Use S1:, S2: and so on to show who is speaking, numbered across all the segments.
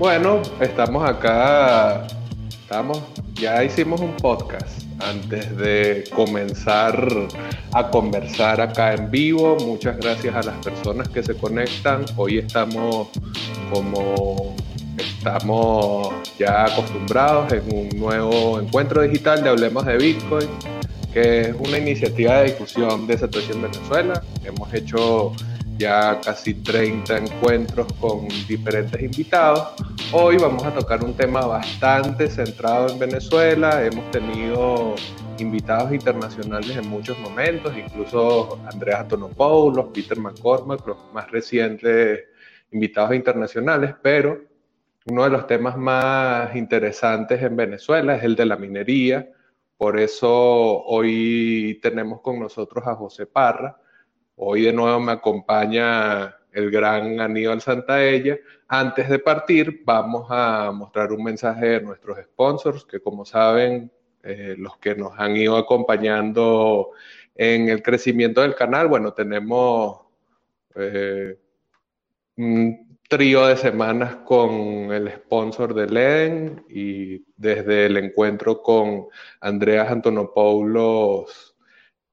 S1: Bueno, estamos acá, estamos, ya hicimos un podcast antes de comenzar a conversar acá en vivo. Muchas gracias a las personas que se conectan. Hoy estamos como estamos ya acostumbrados en un nuevo encuentro digital de Hablemos de Bitcoin, que es una iniciativa de difusión de Satoshi en Venezuela. Hemos hecho ya casi 30 encuentros con diferentes invitados. Hoy vamos a tocar un tema bastante centrado en Venezuela. Hemos tenido invitados internacionales en muchos momentos, incluso Andrea Antonopoulos, Peter McCormack, los más recientes invitados internacionales, pero uno de los temas más interesantes en Venezuela es el de la minería. Por eso hoy tenemos con nosotros a José Parra, Hoy de nuevo me acompaña el gran Aníbal Santaella. Antes de partir, vamos a mostrar un mensaje de nuestros sponsors, que como saben, eh, los que nos han ido acompañando en el crecimiento del canal, bueno, tenemos eh, un trío de semanas con el sponsor de LEN y desde el encuentro con Andreas Antonopoulos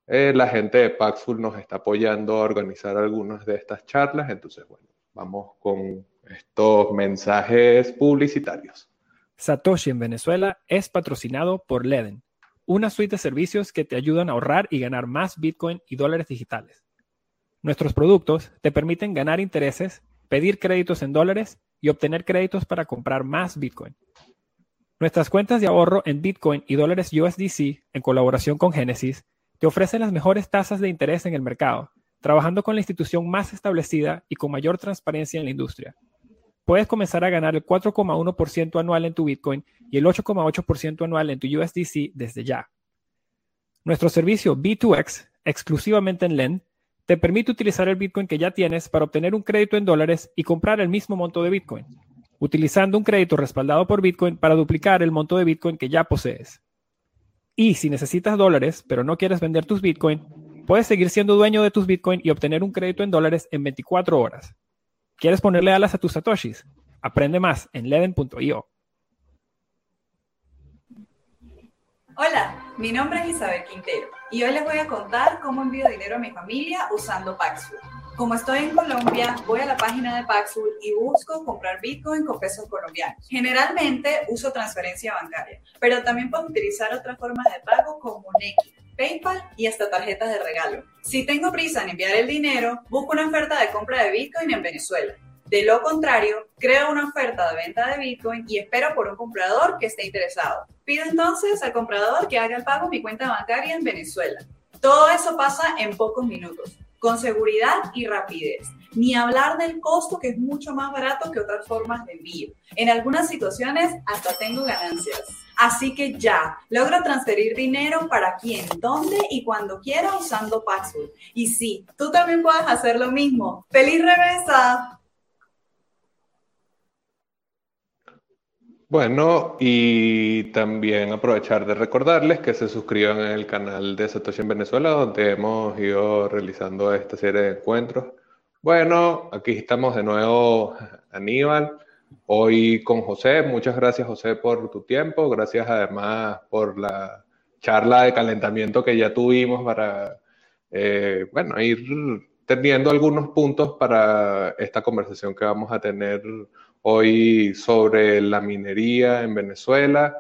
S1: eh, la gente de Paxful nos está apoyando a organizar algunas de estas charlas, entonces, bueno, vamos con estos mensajes publicitarios.
S2: Satoshi en Venezuela es patrocinado por Leden, una suite de servicios que te ayudan a ahorrar y ganar más Bitcoin y dólares digitales. Nuestros productos te permiten ganar intereses, pedir créditos en dólares y obtener créditos para comprar más Bitcoin. Nuestras cuentas de ahorro en Bitcoin y dólares USDC, en colaboración con Genesis, te ofrece las mejores tasas de interés en el mercado, trabajando con la institución más establecida y con mayor transparencia en la industria. Puedes comenzar a ganar el 4,1% anual en tu Bitcoin y el 8,8% anual en tu USDC desde ya. Nuestro servicio B2X, exclusivamente en LEN, te permite utilizar el Bitcoin que ya tienes para obtener un crédito en dólares y comprar el mismo monto de Bitcoin, utilizando un crédito respaldado por Bitcoin para duplicar el monto de Bitcoin que ya posees. Y si necesitas dólares, pero no quieres vender tus Bitcoin, puedes seguir siendo dueño de tus Bitcoin y obtener un crédito en dólares en 24 horas. ¿Quieres ponerle alas a tus satoshis? Aprende más en leden.io.
S3: Hola, mi nombre es Isabel Quintero y hoy les voy a contar cómo envío dinero a mi familia usando Paxful. Como estoy en Colombia, voy a la página de Paxful y busco comprar Bitcoin con pesos colombianos. Generalmente uso transferencia bancaria, pero también puedo utilizar otras formas de pago como Nequi, PayPal y hasta tarjetas de regalo. Si tengo prisa en enviar el dinero, busco una oferta de compra de Bitcoin en Venezuela. De lo contrario, creo una oferta de venta de Bitcoin y espero por un comprador que esté interesado. Pido entonces al comprador que haga el pago en mi cuenta bancaria en Venezuela. Todo eso pasa en pocos minutos con seguridad y rapidez. Ni hablar del costo, que es mucho más barato que otras formas de envío. En algunas situaciones hasta tengo ganancias. Así que ya, logro transferir dinero para quien, dónde y cuando quiera usando Paxful. Y sí, tú también puedes hacer lo mismo. ¡Feliz remesa!
S1: Bueno, y también aprovechar de recordarles que se suscriban el canal de Satoshi en Venezuela, donde hemos ido realizando esta serie de encuentros. Bueno, aquí estamos de nuevo, Aníbal, hoy con José. Muchas gracias, José, por tu tiempo. Gracias además por la charla de calentamiento que ya tuvimos para, eh, bueno, ir teniendo algunos puntos para esta conversación que vamos a tener hoy sobre la minería en Venezuela.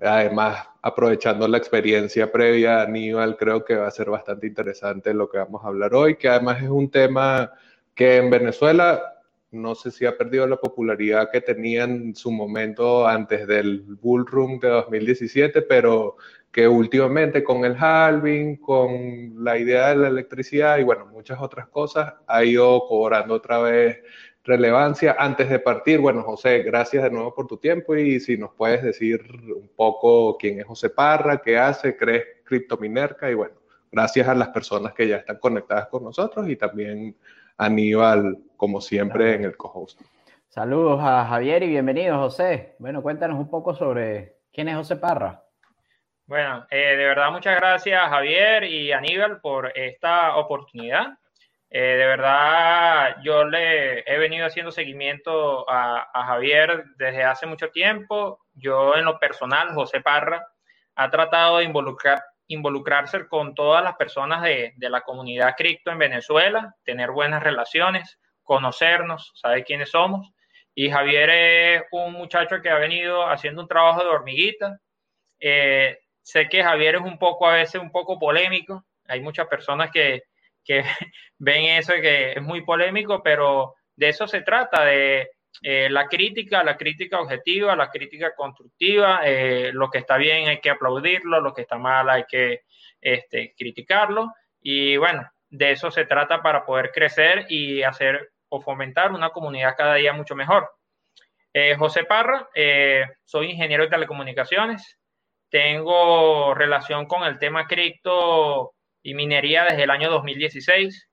S1: Además, aprovechando la experiencia previa de Aníbal, creo que va a ser bastante interesante lo que vamos a hablar hoy, que además es un tema que en Venezuela no sé si ha perdido la popularidad que tenía en su momento antes del Bull Run de 2017, pero que últimamente con el halving, con la idea de la electricidad y bueno, muchas otras cosas, ha ido cobrando otra vez relevancia. Antes de partir, bueno, José, gracias de nuevo por tu tiempo y si nos puedes decir un poco quién es José Parra, qué hace, crees Criptominerca y bueno, gracias a las personas que ya están conectadas con nosotros y también a Aníbal, como siempre, en el co-host.
S4: Saludos a Javier y bienvenido, José. Bueno, cuéntanos un poco sobre quién es José Parra.
S5: Bueno, eh, de verdad muchas gracias Javier y Aníbal por esta oportunidad. Eh, de verdad, yo le he venido haciendo seguimiento a, Javier desde hace mucho tiempo. Yo en lo personal, José Parra, ha tratado de involucrar, involucrarse con todas las personas de, de la comunidad cripto en Venezuela, tener buenas relaciones, conocernos, sabe quiénes somos. Y Javier es un muchacho que ha venido haciendo un trabajo de hormiguita. Eh, sé que Javier es un poco, a veces, un poco polémico. Hay muchas personas que, que ven eso que es muy polémico, pero de eso se trata, de eh, la crítica, la crítica objetiva, la crítica constructiva. Eh, lo que está bien hay que aplaudirlo, lo que está mal hay que este, criticarlo. Y bueno, de eso se trata para poder crecer y hacer o fomentar una comunidad cada día mucho mejor. Eh, José Parra, soy ingeniero de telecomunicaciones, tengo relación con el tema cripto y minería desde el año 2016.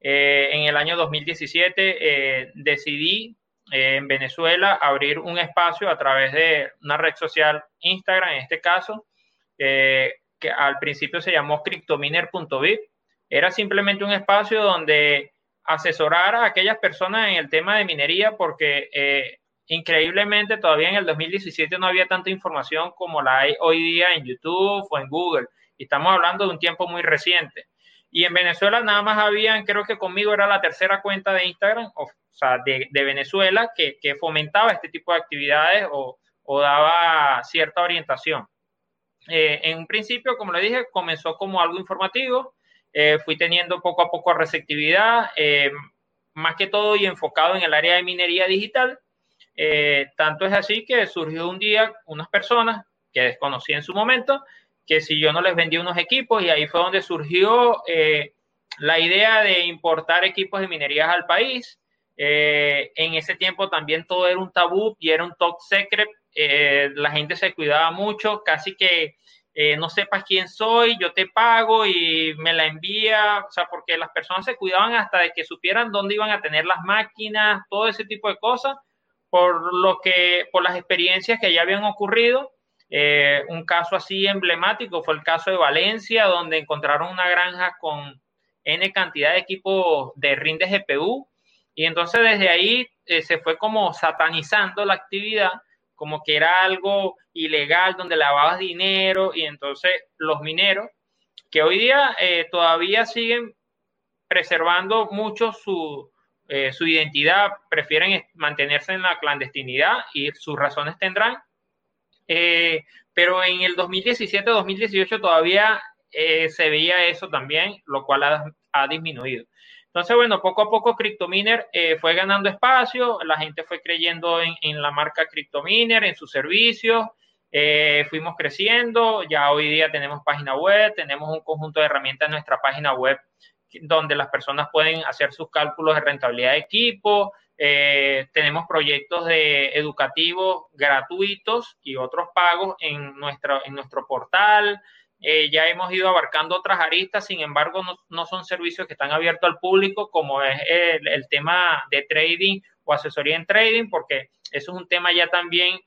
S5: Eh, en el año 2017 eh, decidí eh, en Venezuela abrir un espacio a través de una red social, Instagram en este caso, que al principio se llamó cryptominer.vip. Era simplemente un espacio donde asesorar a aquellas personas en el tema de minería porque increíblemente todavía en el 2017 no había tanta información como la hay hoy día en YouTube o en Google estamos hablando de un tiempo muy reciente. Y en Venezuela nada más habían, creo que conmigo era la tercera cuenta de Instagram, o, sea, de, Venezuela, que, fomentaba este tipo de actividades o, daba cierta orientación. Eh, en un principio, como le dije, comenzó como algo informativo, eh, fui teniendo poco a poco receptividad, eh, más que todo y enfocado en el área de minería digital. tanto es así que surgió un día unas personas que desconocí en su momento, que si yo no les vendí unos equipos y ahí fue donde surgió eh, la idea de importar equipos de minerías al país. Eh, en ese tiempo también todo era un tabú y era un top secret. Eh, la gente se cuidaba mucho, casi que no sepas quién soy, yo te pago y me la envía, o sea, porque las personas se cuidaban hasta de que supieran dónde iban a tener las máquinas, todo ese tipo de cosas, por lo que, por las experiencias que ya habían ocurrido eh, un caso así emblemático fue el caso de Valencia, donde encontraron una granja con N cantidad de equipos de rindes GPU. Y entonces desde ahí eh, se fue como satanizando la actividad, como que era algo ilegal, donde lavabas dinero. Y entonces los mineros, que hoy día eh, todavía siguen preservando mucho su, su identidad, prefieren mantenerse en la clandestinidad y sus razones tendrán eh, pero en el 2017-2018 todavía eh, se veía eso también, lo cual ha, disminuido. Entonces, bueno, poco a poco CryptoMiner eh, fue ganando espacio, la gente fue creyendo en, la marca CryptoMiner, en sus servicios, fuimos creciendo, ya hoy día tenemos página web, tenemos un conjunto de herramientas en nuestra página web donde las personas pueden hacer sus cálculos de rentabilidad de equipo, eh, tenemos proyectos de educativos gratuitos y otros pagos en nuestro, en nuestro portal. Eh, ya hemos ido abarcando otras aristas, sin embargo, no, son servicios que están abiertos al público, como es el, tema de trading o asesoría en trading, porque eso es un tema ya también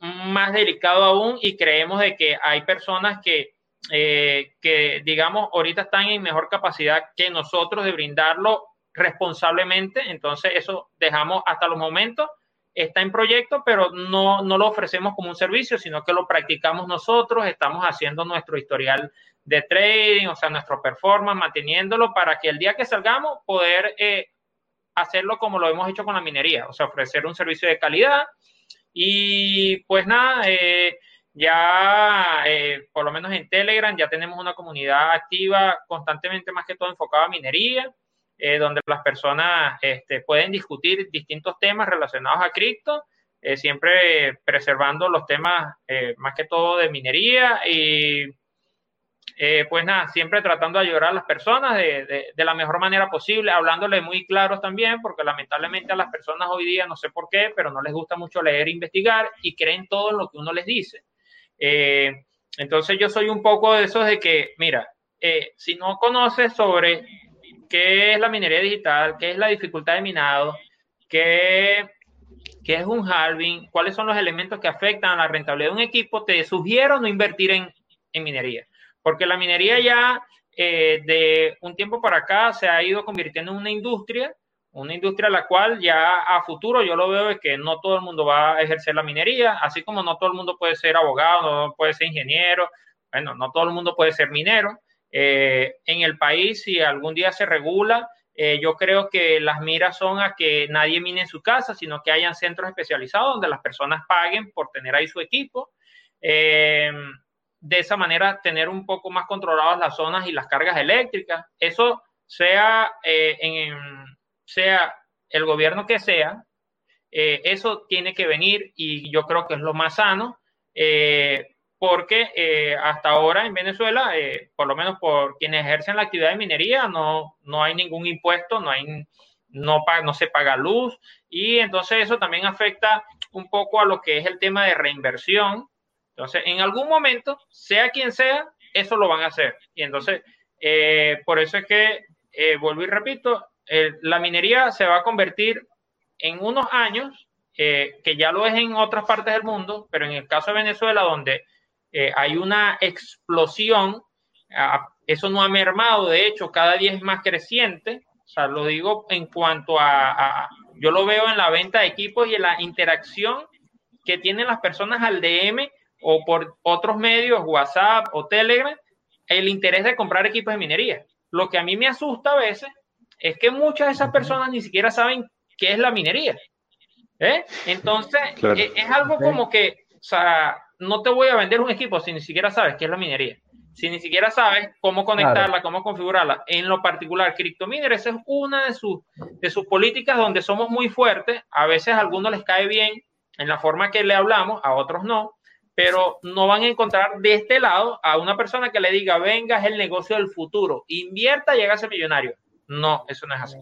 S5: más delicado aún y creemos de que hay personas que, eh, que, digamos, ahorita están en mejor capacidad que nosotros de brindarlo responsablemente. Entonces, eso dejamos hasta los momentos. Está en proyecto, pero no, no lo ofrecemos como un servicio, sino que lo practicamos nosotros. Estamos haciendo nuestro historial de trading, o sea, nuestro performance, manteniéndolo para que el día que salgamos poder eh, hacerlo como lo hemos hecho con la minería, o sea, ofrecer un servicio de calidad. Y pues nada, eh, ya eh, por lo menos en Telegram ya tenemos una comunidad activa constantemente más que todo enfocada a minería. Eh, donde las personas este, pueden discutir distintos temas relacionados a cripto, eh, siempre preservando los temas eh, más que todo de minería y pues nada, siempre tratando de ayudar a las personas de, la mejor manera posible, hablándole muy claros también, porque lamentablemente a las personas hoy día, no sé por qué, pero no les gusta mucho leer e investigar y creen todo lo que uno les dice. entonces yo soy un poco de esos de que, mira, si no conoces sobre qué es la minería digital, qué es la dificultad de minado, qué, qué es un halving, cuáles son los elementos que afectan a la rentabilidad de un equipo, te sugiero no invertir en, en minería, porque la minería ya eh, de un tiempo para acá se ha ido convirtiendo en una industria, una industria a la cual ya a futuro yo lo veo es que no todo el mundo va a ejercer la minería, así como no todo el mundo puede ser abogado, no puede ser ingeniero, bueno, no todo el mundo puede ser minero. Eh, en el país, si algún día se regula, eh, yo creo que las miras son a que nadie mine en su casa, sino que hayan centros especializados donde las personas paguen por tener ahí su equipo. Eh, de esa manera, tener un poco más controladas las zonas y las cargas eléctricas. Eso sea, en, sea el gobierno que sea, eso tiene que venir y yo creo que es lo más sano porque eh, hasta ahora en Venezuela, eh, por lo menos por quienes ejercen la actividad de minería, no, no hay ningún impuesto, no, hay, no, no se paga luz y entonces eso también afecta un poco a lo que es el tema de reinversión. Entonces, en algún momento, sea quien sea, eso lo van a hacer. Y entonces, eh, por eso es que, vuelvo y repito, la minería se va a convertir en unos años, que ya lo es en otras partes del mundo, pero en el caso de Venezuela, donde eh, hay una explosión, eso no ha mermado, de hecho, cada día es más creciente, o sea, lo digo en cuanto a, yo lo veo en la venta de equipos y en la interacción que tienen las personas al DM o por otros medios, WhatsApp o Telegram, el interés de comprar equipos de minería. Lo que a mí me asusta a veces es que muchas de esas personas ni siquiera saben qué es la minería. ¿eh? Entonces, e, es, algo como que, o sea, no te voy a vender un equipo si ni siquiera sabes qué es la minería. Si ni siquiera sabes cómo conectarla, cómo configurarla. En lo particular, CryptoMiner, esa es una de sus, de sus políticas donde somos muy fuertes. A veces a algunos les cae bien en la forma que le hablamos, a otros no. Pero no van a encontrar de este lado a una persona que le diga, venga, es el negocio del futuro, invierta, llega a ser millonario. No, eso no es así.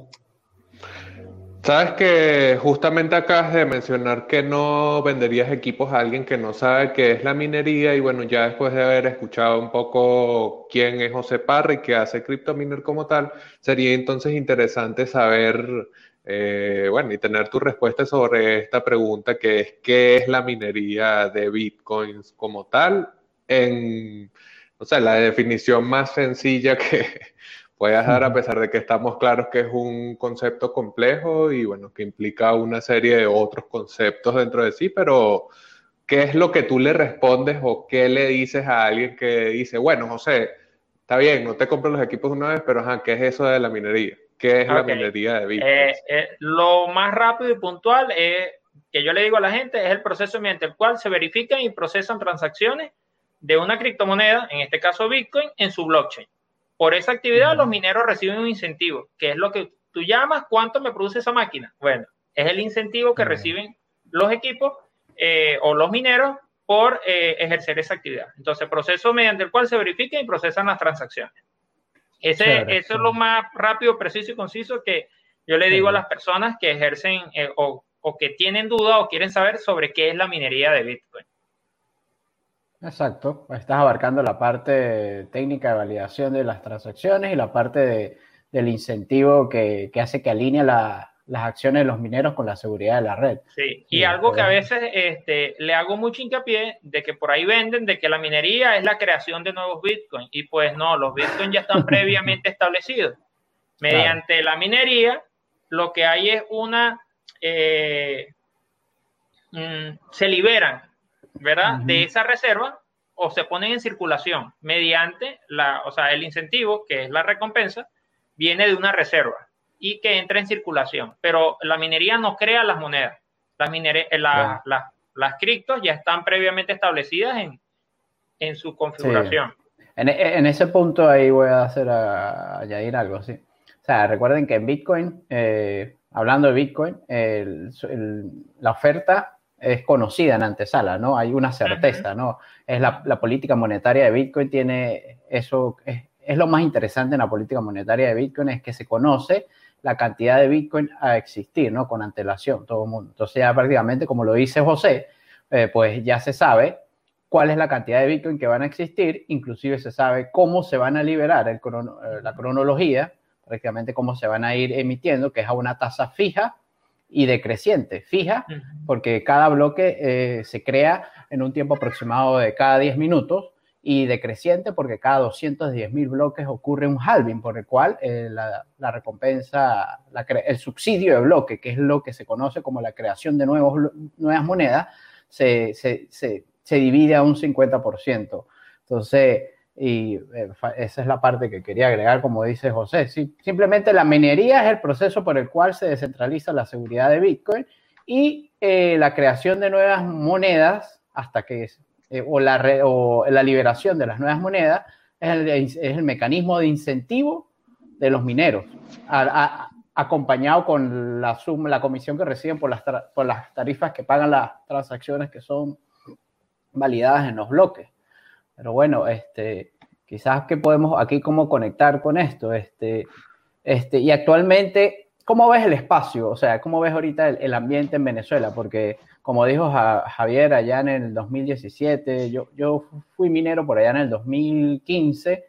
S1: Sabes que justamente acabas de mencionar que no venderías equipos a alguien que no sabe qué es la minería y bueno, ya después de haber escuchado un poco quién es José Parra y qué hace CryptoMiner como tal, sería entonces interesante saber, eh, bueno, y tener tu respuesta sobre esta pregunta que es ¿qué es la minería de Bitcoins como tal? En, o sea, la definición más sencilla que, puedas dar, a pesar de que estamos claros que es un concepto complejo y bueno, que implica una serie de otros conceptos dentro de sí, pero ¿qué es lo que tú le respondes o qué le dices a alguien que dice, bueno, José, está bien, no te compro los equipos una vez, pero ¿qué es eso de la minería? ¿Qué es la minería de Bitcoin?
S5: Eh, eh, lo más rápido y puntual es, que yo le digo a la gente es el proceso mediante el cual se verifican y procesan transacciones de una criptomoneda, en este caso Bitcoin, en su blockchain. Por esa actividad los mineros reciben un incentivo, que es lo que tú llamas cuánto me produce esa máquina. Bueno, es el incentivo que reciben los equipos eh, o los mineros por eh, ejercer esa actividad. Entonces, proceso mediante el cual se verifican y procesan las transacciones. Ese, eso es lo más rápido, preciso y conciso que yo le digo a las personas que ejercen eh, o, o que tienen duda o quieren saber sobre qué es la minería de Bitcoin.
S4: Exacto, estás abarcando la parte técnica de validación de las transacciones y la parte del incentivo que, hace que alinee las acciones de los mineros con la seguridad de la red.
S5: Sí, y, algo que a veces este, le hago mucho hincapié de que por ahí venden de que la minería es la creación de nuevos bitcoins y pues no, los bitcoins ya están previamente establecidos. Mediante la minería, lo que hay es una... Eh, mm, se liberan ¿verdad? De esa reserva o se ponen en circulación mediante la, o sea, el incentivo, que es la recompensa, viene de una reserva y que entra en circulación. Pero la minería no crea las monedas. Las, eh, las criptos ya están previamente establecidas en, en su configuración.
S4: En, ese punto ahí voy a hacer añadir algo, sí. O sea, recuerden que en Bitcoin, eh, hablando de Bitcoin, la oferta es conocida en antesala, ¿no? Hay una certeza, ¿no? Es la, política monetaria de Bitcoin tiene eso, es, lo más interesante en la política monetaria de Bitcoin, es que se conoce la cantidad de Bitcoin a existir, ¿no? Con antelación, todo el mundo. Entonces ya prácticamente, como lo dice José, eh, pues ya se sabe cuál es la cantidad de Bitcoin que van a existir, inclusive se sabe cómo se van a liberar el eh, la cronología, prácticamente cómo se van a ir emitiendo, que es a una tasa fija y decreciente, fija, porque cada bloque eh, se crea en un tiempo aproximado de cada 10 minutos y decreciente porque cada 210 mil bloques ocurre un halving, por el cual eh, la, la, recompensa, la el subsidio de bloque, que es lo que se conoce como la creación de nuevos, nuevas monedas, se, se, se, se divide a un 50%. Entonces, y eh, esa es la parte que quería agregar, como dice José. Sí, simplemente la minería es el proceso por el cual se descentraliza la seguridad de Bitcoin y eh, la creación de nuevas monedas hasta que eh, o, la o la liberación de las nuevas monedas es el, es el mecanismo de incentivo de los mineros, acompañado con la suma, la comisión que reciben por las, por las tarifas que pagan las transacciones que son validadas en los bloques. Pero bueno, este, quizás que podemos aquí cómo conectar con esto. Este, este, y actualmente, ¿cómo ves el espacio? O sea, ¿cómo ves ahorita el, ambiente en Venezuela? Porque, como dijo Javier allá en el 2017, yo, yo fui minero por allá en el 2015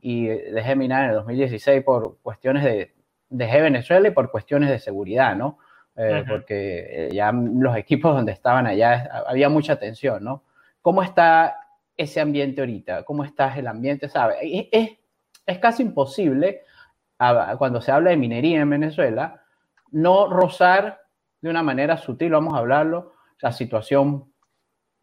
S4: y dejé minar en el 2016 por cuestiones de, dejé Venezuela y por cuestiones de seguridad, ¿no? Eh, porque ya los equipos donde estaban allá había mucha tensión, ¿no? ¿Cómo está ese ambiente ahorita? ¿Cómo está el ambiente? ¿Sabe? Es, es casi imposible, cuando se habla de minería en Venezuela, no rozar de una manera sutil, vamos a hablarlo, la situación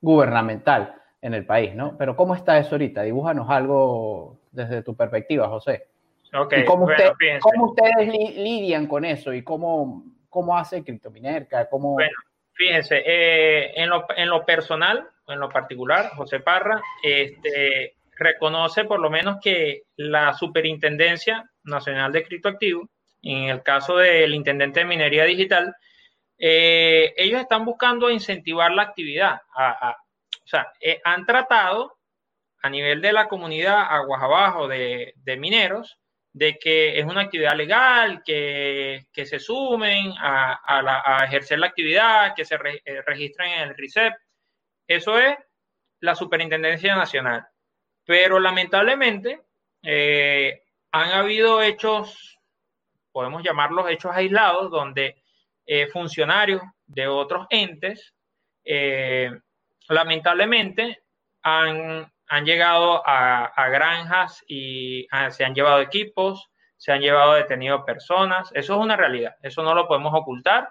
S4: gubernamental en el país, ¿no? Pero ¿cómo está eso ahorita? Dibújanos algo desde tu perspectiva, José.
S5: Okay,
S4: cómo, ustedes lidian con eso? ¿Y cómo, cómo hace Criptominerca? ¿Cómo...
S5: Bueno, fíjense, eh, en, lo, en lo personal, en lo particular, José Parra, este, reconoce por lo menos que la Superintendencia Nacional de Criptoactivos, en el caso del Intendente de Minería Digital, eh, ellos están buscando incentivar la actividad. o sea, eh, han tratado a nivel de la comunidad aguas abajo de, mineros de que es una actividad legal, que, se sumen a, ejercer la actividad, que se eh, registren en el RICEP. Eso es la Superintendencia Nacional. Pero lamentablemente eh, han habido hechos, podemos llamarlos hechos aislados, donde eh, funcionarios de otros entes eh, lamentablemente han, llegado a, granjas y se han llevado equipos, se han llevado detenidos personas. Eso es una realidad, eso no lo podemos ocultar.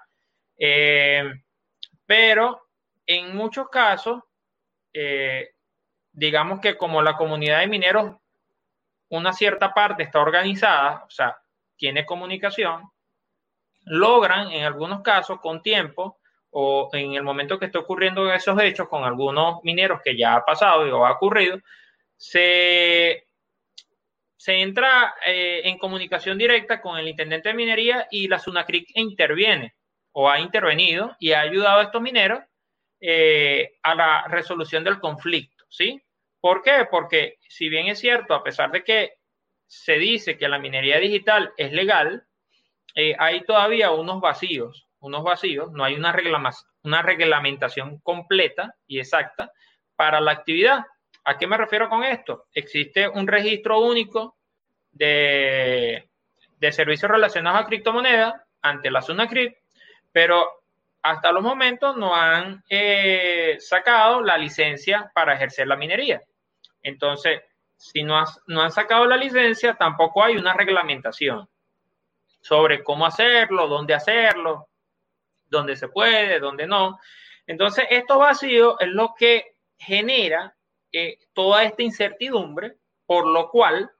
S5: pero en muchos casos, eh, digamos que como la comunidad de mineros, una cierta parte está organizada, o sea, tiene comunicación, logran en algunos casos con tiempo o en el momento que está ocurriendo esos hechos con algunos mineros que ya ha pasado y o ha ocurrido, se, se entra eh, en comunicación directa con el intendente de minería y la SUNACRIC interviene o ha intervenido y ha ayudado a estos mineros eh, a la resolución del conflicto, ¿sí? ¿Por qué? Porque si bien es cierto, a pesar de que se dice que la minería digital es legal, eh, hay todavía unos vacíos, unos vacíos, no hay una, reglamentación completa y exacta para la actividad. ¿A qué me refiero con esto? Existe un registro único de, de servicios relacionados a criptomonedas ante la SUNACRIP, pero hasta los momentos no han eh, sacado la licencia para ejercer la minería. Entonces, si no, han sacado la licencia, tampoco hay una reglamentación sobre cómo hacerlo, dónde hacerlo, dónde se puede, dónde no. Entonces, esto vacío es lo que genera eh, toda esta incertidumbre, por lo cual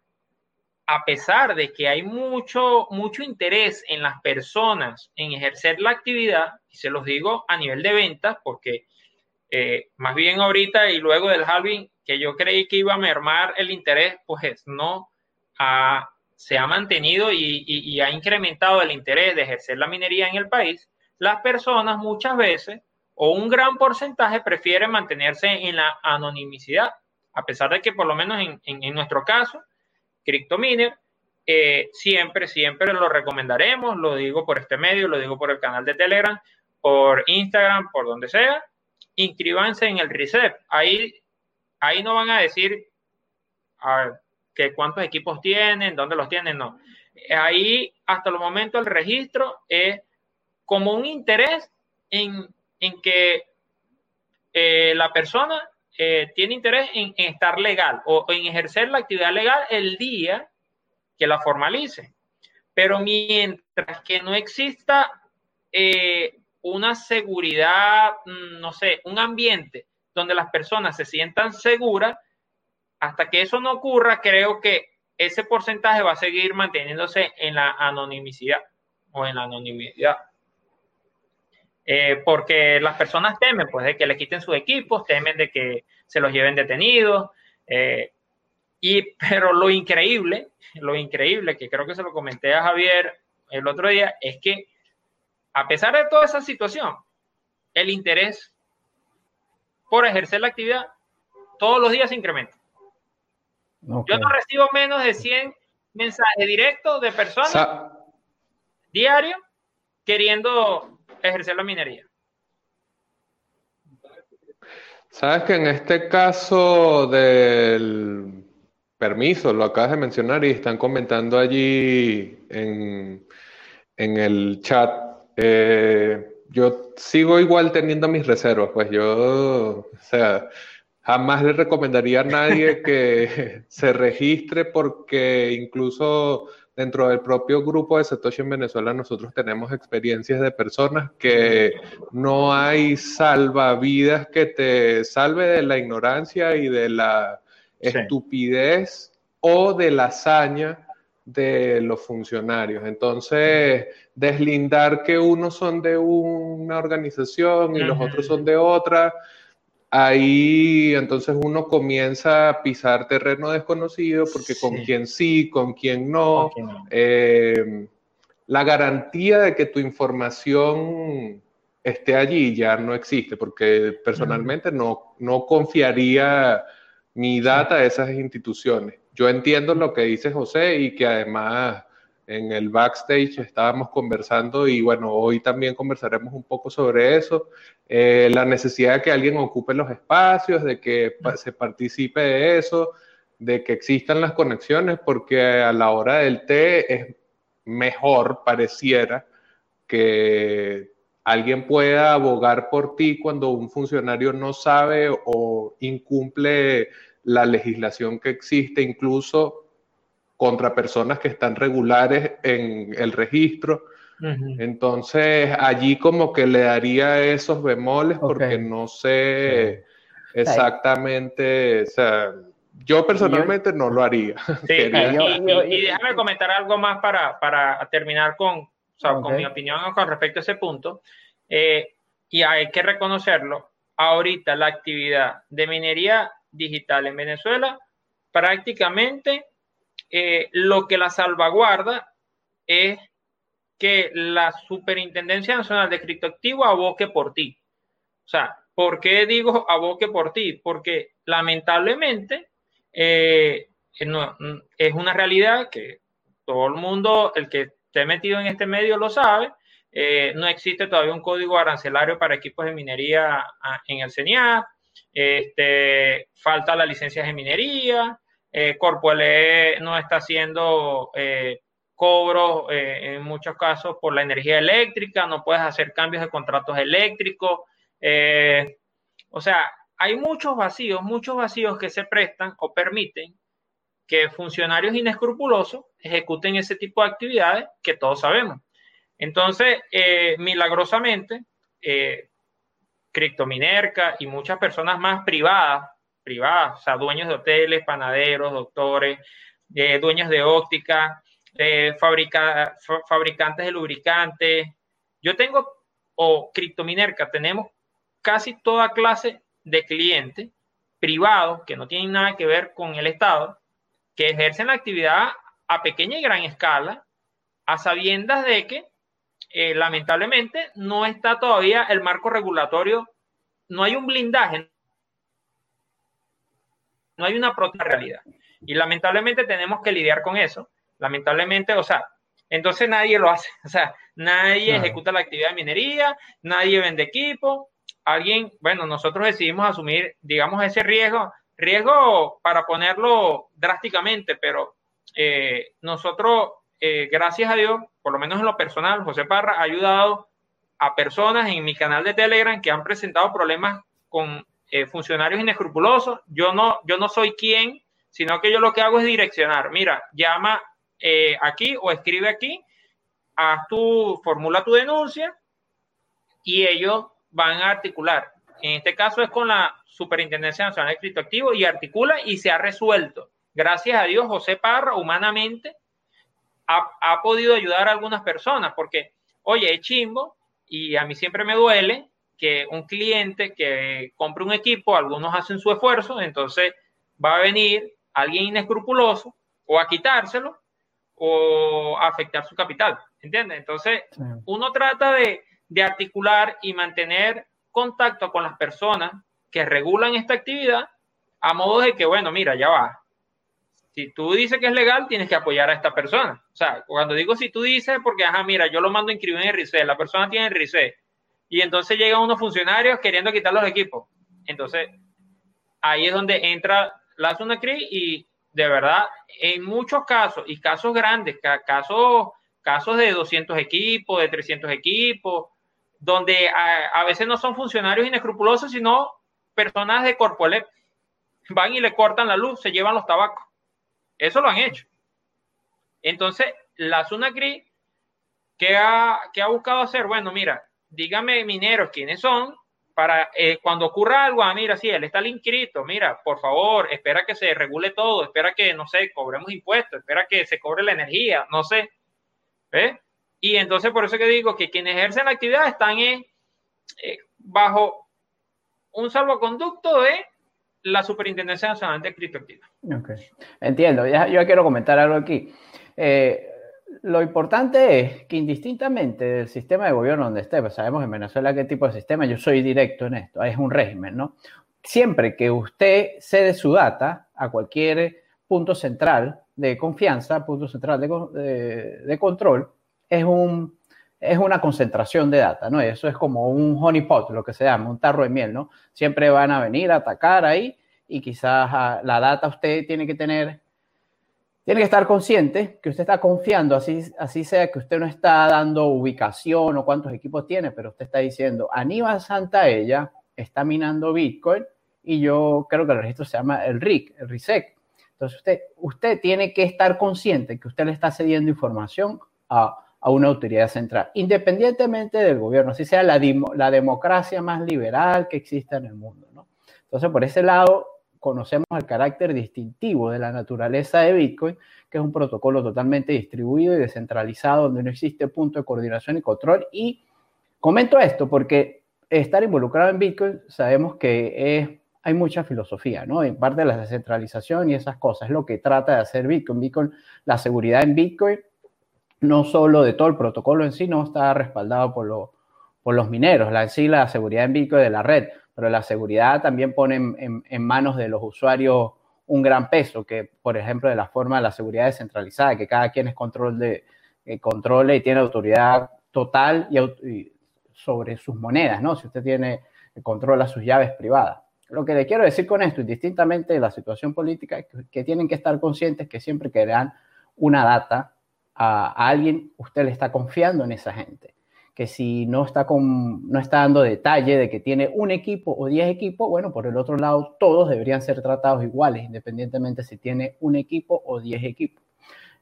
S5: a pesar de que hay mucho, mucho interés en las personas en ejercer la actividad, y se los digo a nivel de ventas, porque eh, más bien ahorita y luego del halving, que yo creí que iba a mermar el interés, pues no, se ha mantenido y, ha incrementado el interés de ejercer la minería en el país, las personas muchas veces o un gran porcentaje prefieren mantenerse en la anonimicidad, a pesar de que por lo menos en, en, en nuestro caso, CryptoMiner, eh, siempre, siempre lo recomendaremos, lo digo por este medio, lo digo por el canal de Telegram, por Instagram, por donde sea, inscríbanse en el reset. Ahí, ahí no van a decir que cuántos equipos tienen, dónde los tienen, no. Ahí, hasta el momento, el registro es como un interés en, que eh, la persona eh, tiene interés en, estar legal o, en ejercer la actividad legal el día que la formalice. Pero mientras que no exista eh, una seguridad, mm, no sé, un ambiente donde las personas se sientan seguras, hasta que eso no ocurra, creo que ese porcentaje va a seguir manteniéndose en la anonimidad o en la anonimidad. Eh, porque las personas temen pues de que le quiten sus equipos, temen de que se los lleven detenidos. Eh, y, pero lo increíble, lo increíble, que creo que se lo comenté a Javier el otro día, es que a pesar de toda esa situación, el interés por ejercer la actividad todos los días se incrementa. Yo no recibo menos de 100 mensajes directos de personas diarios queriendo ejercer la minería.
S1: Sabes que en este caso del permiso, lo acabas de mencionar y están comentando allí en, en el chat. Eh, yo sigo igual teniendo mis reservas, pues yo, o sea, jamás le recomendaría a nadie que se registre porque incluso dentro del propio grupo de Satoshi en Venezuela nosotros tenemos experiencias de personas que no hay salvavidas que te salve de la ignorancia y de la estupidez o de la hazaña de los funcionarios. Entonces, deslindar que unos son de una organización y los otros son de otra, ahí entonces uno comienza a pisar terreno desconocido porque con quién sí, con quién no. Eh, la garantía de que tu información esté allí ya no existe porque personalmente no, no confiaría mi data a esas instituciones. Yo entiendo lo que dice José y que además en el backstage estábamos conversando y bueno, hoy también conversaremos un poco sobre eso, eh, la necesidad de que alguien ocupe los espacios, de que se participe de eso, de que existan las conexiones, porque a la hora del té es mejor, pareciera, que alguien pueda abogar por ti cuando un funcionario no sabe o incumple la legislación que existe, incluso contra personas que están regulares en el registro. Entonces, allí como que le daría esos bemoles porque no sé exactamente, o sea, yo personalmente no lo haría.
S5: Sí, y, déjame comentar algo más para, para terminar con, con mi opinión con respecto a ese punto. Eh, y hay que reconocerlo, ahorita la actividad de minería digital en Venezuela prácticamente eh, lo que la salvaguarda es que la Superintendencia Nacional de Criptoactivos aboque por ti. O sea, ¿por qué digo aboque por ti? Porque lamentablemente eh, es una realidad que todo el mundo, el que esté metido en este medio lo sabe. Eh, no existe todavía un código arancelario para equipos de minería ah, en el CENIAT. Este, falta la licencia de minería eh, Corpo LE no está haciendo eh, cobros eh, en muchos casos por la energía eléctrica, no puedes hacer cambios de contratos eléctricos. Eh, o sea, hay muchos vacíos, muchos vacíos que se prestan o permiten que funcionarios inescrupulosos ejecuten ese tipo de actividades que todos sabemos. Entonces, milagrosamente, Criptominerca y muchas personas más privadas privadas, o sea, dueños de hoteles, panaderos, doctores, eh, dueños de óptica, eh, fabricantes de lubricantes. Yo tengo, o Criptominerca, tenemos casi toda clase de clientes privados que no tienen nada que ver con el Estado, que ejercen la actividad a pequeña y gran escala, a sabiendas de que eh, lamentablemente no está todavía el marco regulatorio, no hay un blindaje, no hay una propia realidad. Y lamentablemente tenemos que lidiar con eso. Lamentablemente, o sea, entonces nadie lo hace. O sea, nadie ejecuta la actividad de minería, nadie vende equipo. Alguien, bueno, nosotros decidimos asumir, digamos, ese riesgo, riesgo para ponerlo drásticamente, pero eh, nosotros, eh, gracias a Dios, por lo menos en lo personal, José Parra ha ayudado a personas en mi canal de Telegram que han presentado problemas con eh, funcionarios inescrupulosos. Yo no, yo no soy quien, sino que yo lo que hago es direccionar. Mira, llama eh, aquí o escribe aquí, haz tu, formula tu denuncia y ellos van a articular. En este caso es con la Superintendencia Nacional de Criptoactivos y articula y se ha resuelto. Gracias a Dios, José Parra, humanamente, ha, ha podido ayudar a algunas personas porque, oye, es chimbo y a mí siempre me duele que un cliente que compre un equipo, algunos hacen su esfuerzo, entonces va a venir alguien inescrupuloso o a quitárselo o a afectar su capital, ¿entiendes? Entonces, uno trata de, de articular y mantener contacto con las personas que regulan esta actividad a modo de que, bueno, mira, ya va. Si tú dices que es legal, tienes que apoyar a esta persona. O sea, cuando digo si tú dices, porque, ajá, mira, yo lo mando a inscribir en RICE, la persona tiene RICE, y entonces llegan unos funcionarios queriendo quitar los equipos. Entonces, ahí es donde entra la Sunacri y de verdad, en muchos casos, y casos grandes, casos, casos de 200 equipos, de 300 equipos, donde a, veces no son funcionarios inescrupulosos, sino personas de Corpolep. Van y le cortan la luz, se llevan los tabacos. Eso lo han hecho. Entonces, la Sunacri, ¿qué ha, ¿qué ha buscado hacer? Bueno, mira, dígame mineros quiénes son para eh, cuando ocurra algo, ah, mira, sí, él está inscrito, mira, por favor, espera que se regule todo, espera que, no sé, cobremos impuestos, espera que se cobre la energía, no sé. Y entonces por eso que digo que quienes ejercen la actividad están eh, bajo un salvoconducto de la Superintendencia Nacional de Criptoactivos.
S4: Okay. Entiendo, ya, yo quiero comentar algo aquí. Eh, lo importante es que indistintamente del sistema de gobierno donde esté, pues sabemos en Venezuela qué tipo de sistema, yo soy directo en esto, es un régimen, ¿no? Siempre que usted cede su data a cualquier punto central de confianza, punto central de, de, control, es, un, es una concentración de data, ¿no? Eso es como un honeypot, lo que se llama, un tarro de miel, ¿no? Siempre van a venir a atacar ahí y quizás la data usted tiene que tener tiene que estar consciente que usted está confiando, así, así sea que usted no está dando ubicación o cuántos equipos tiene, pero usted está diciendo, Aníbal Santaella está minando Bitcoin y yo creo que el registro se llama el RIC, el RISEC. Entonces usted, usted tiene que estar consciente que usted le está cediendo información a, a una autoridad central, independientemente del gobierno, así sea la, la democracia más liberal que exista en el mundo. ¿no? Entonces, por ese lado, conocemos el carácter distintivo de la naturaleza de Bitcoin, que es un protocolo totalmente distribuido y descentralizado, donde no existe punto de coordinación y control. Y comento esto porque estar involucrado en Bitcoin sabemos que hay mucha filosofía, ¿no? En parte de la descentralización y esas cosas, es lo que trata de hacer Bitcoin. Bitcoin, la seguridad en Bitcoin, no solo de todo el protocolo en sí, no está respaldado por, por los mineros, en sí la seguridad en Bitcoin de la red, pero la seguridad también pone en, manos de los usuarios un gran peso, que por ejemplo de la forma de la seguridad descentralizada, que cada quien es control de, eh, controle y tiene autoridad total y, sobre sus monedas, ¿no? Si usted tiene controla sus llaves privadas. Lo que le quiero decir con esto, indistintamente de la situación política, es que, tienen que estar conscientes que siempre que le dan una data a alguien, usted le está confiando en esa gente que si no está, con, no está dando detalle de que tiene un equipo o 10 equipos, bueno, por el otro lado, todos deberían ser tratados iguales, independientemente si tiene un equipo o 10 equipos.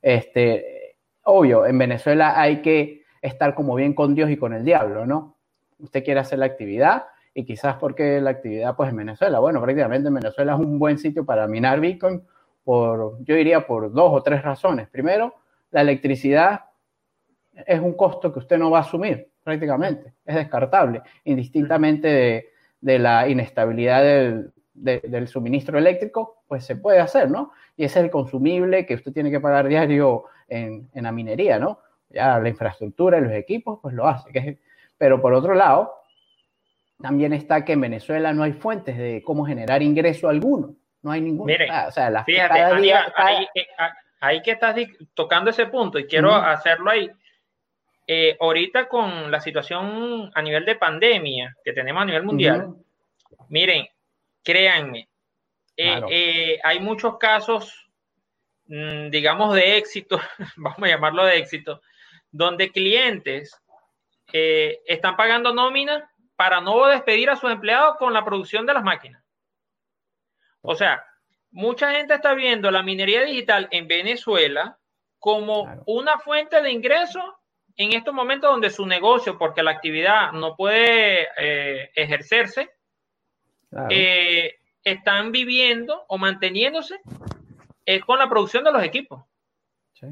S4: Este, obvio, en Venezuela hay que estar como bien con Dios y con el diablo, ¿no? Usted quiere hacer la actividad y quizás porque la actividad, pues en Venezuela, bueno, prácticamente en Venezuela es un buen sitio para minar Bitcoin por, yo diría, por dos o tres razones. Primero, la electricidad es un costo que usted no va a asumir prácticamente, es descartable, indistintamente de, la inestabilidad del, suministro eléctrico, pues se puede hacer, ¿no? Y ese es el consumible que usted tiene que pagar diario en, la minería, ¿no? Ya la infraestructura y los equipos, pues lo hace. pero por otro lado, también está que en Venezuela no hay fuentes de cómo generar ingreso alguno. No hay ningún.
S5: o sea, la, fíjate, ahí, ahí, que estás tocando ese punto y quiero hacerlo ahí. Eh, ahorita con la situación a nivel de pandemia que tenemos a nivel mundial, miren, créanme, eh, eh, hay muchos casos, mm, digamos, de éxito, vamos a llamarlo de éxito, donde clientes están pagando nómina para no despedir a sus empleados con la producción de las máquinas. O sea, mucha gente está viendo la minería digital en Venezuela como una fuente de ingresos en estos momentos donde su negocio, porque la actividad no puede eh, ejercerse, eh, están viviendo o manteniéndose eh, con la producción de los equipos.
S4: Sí,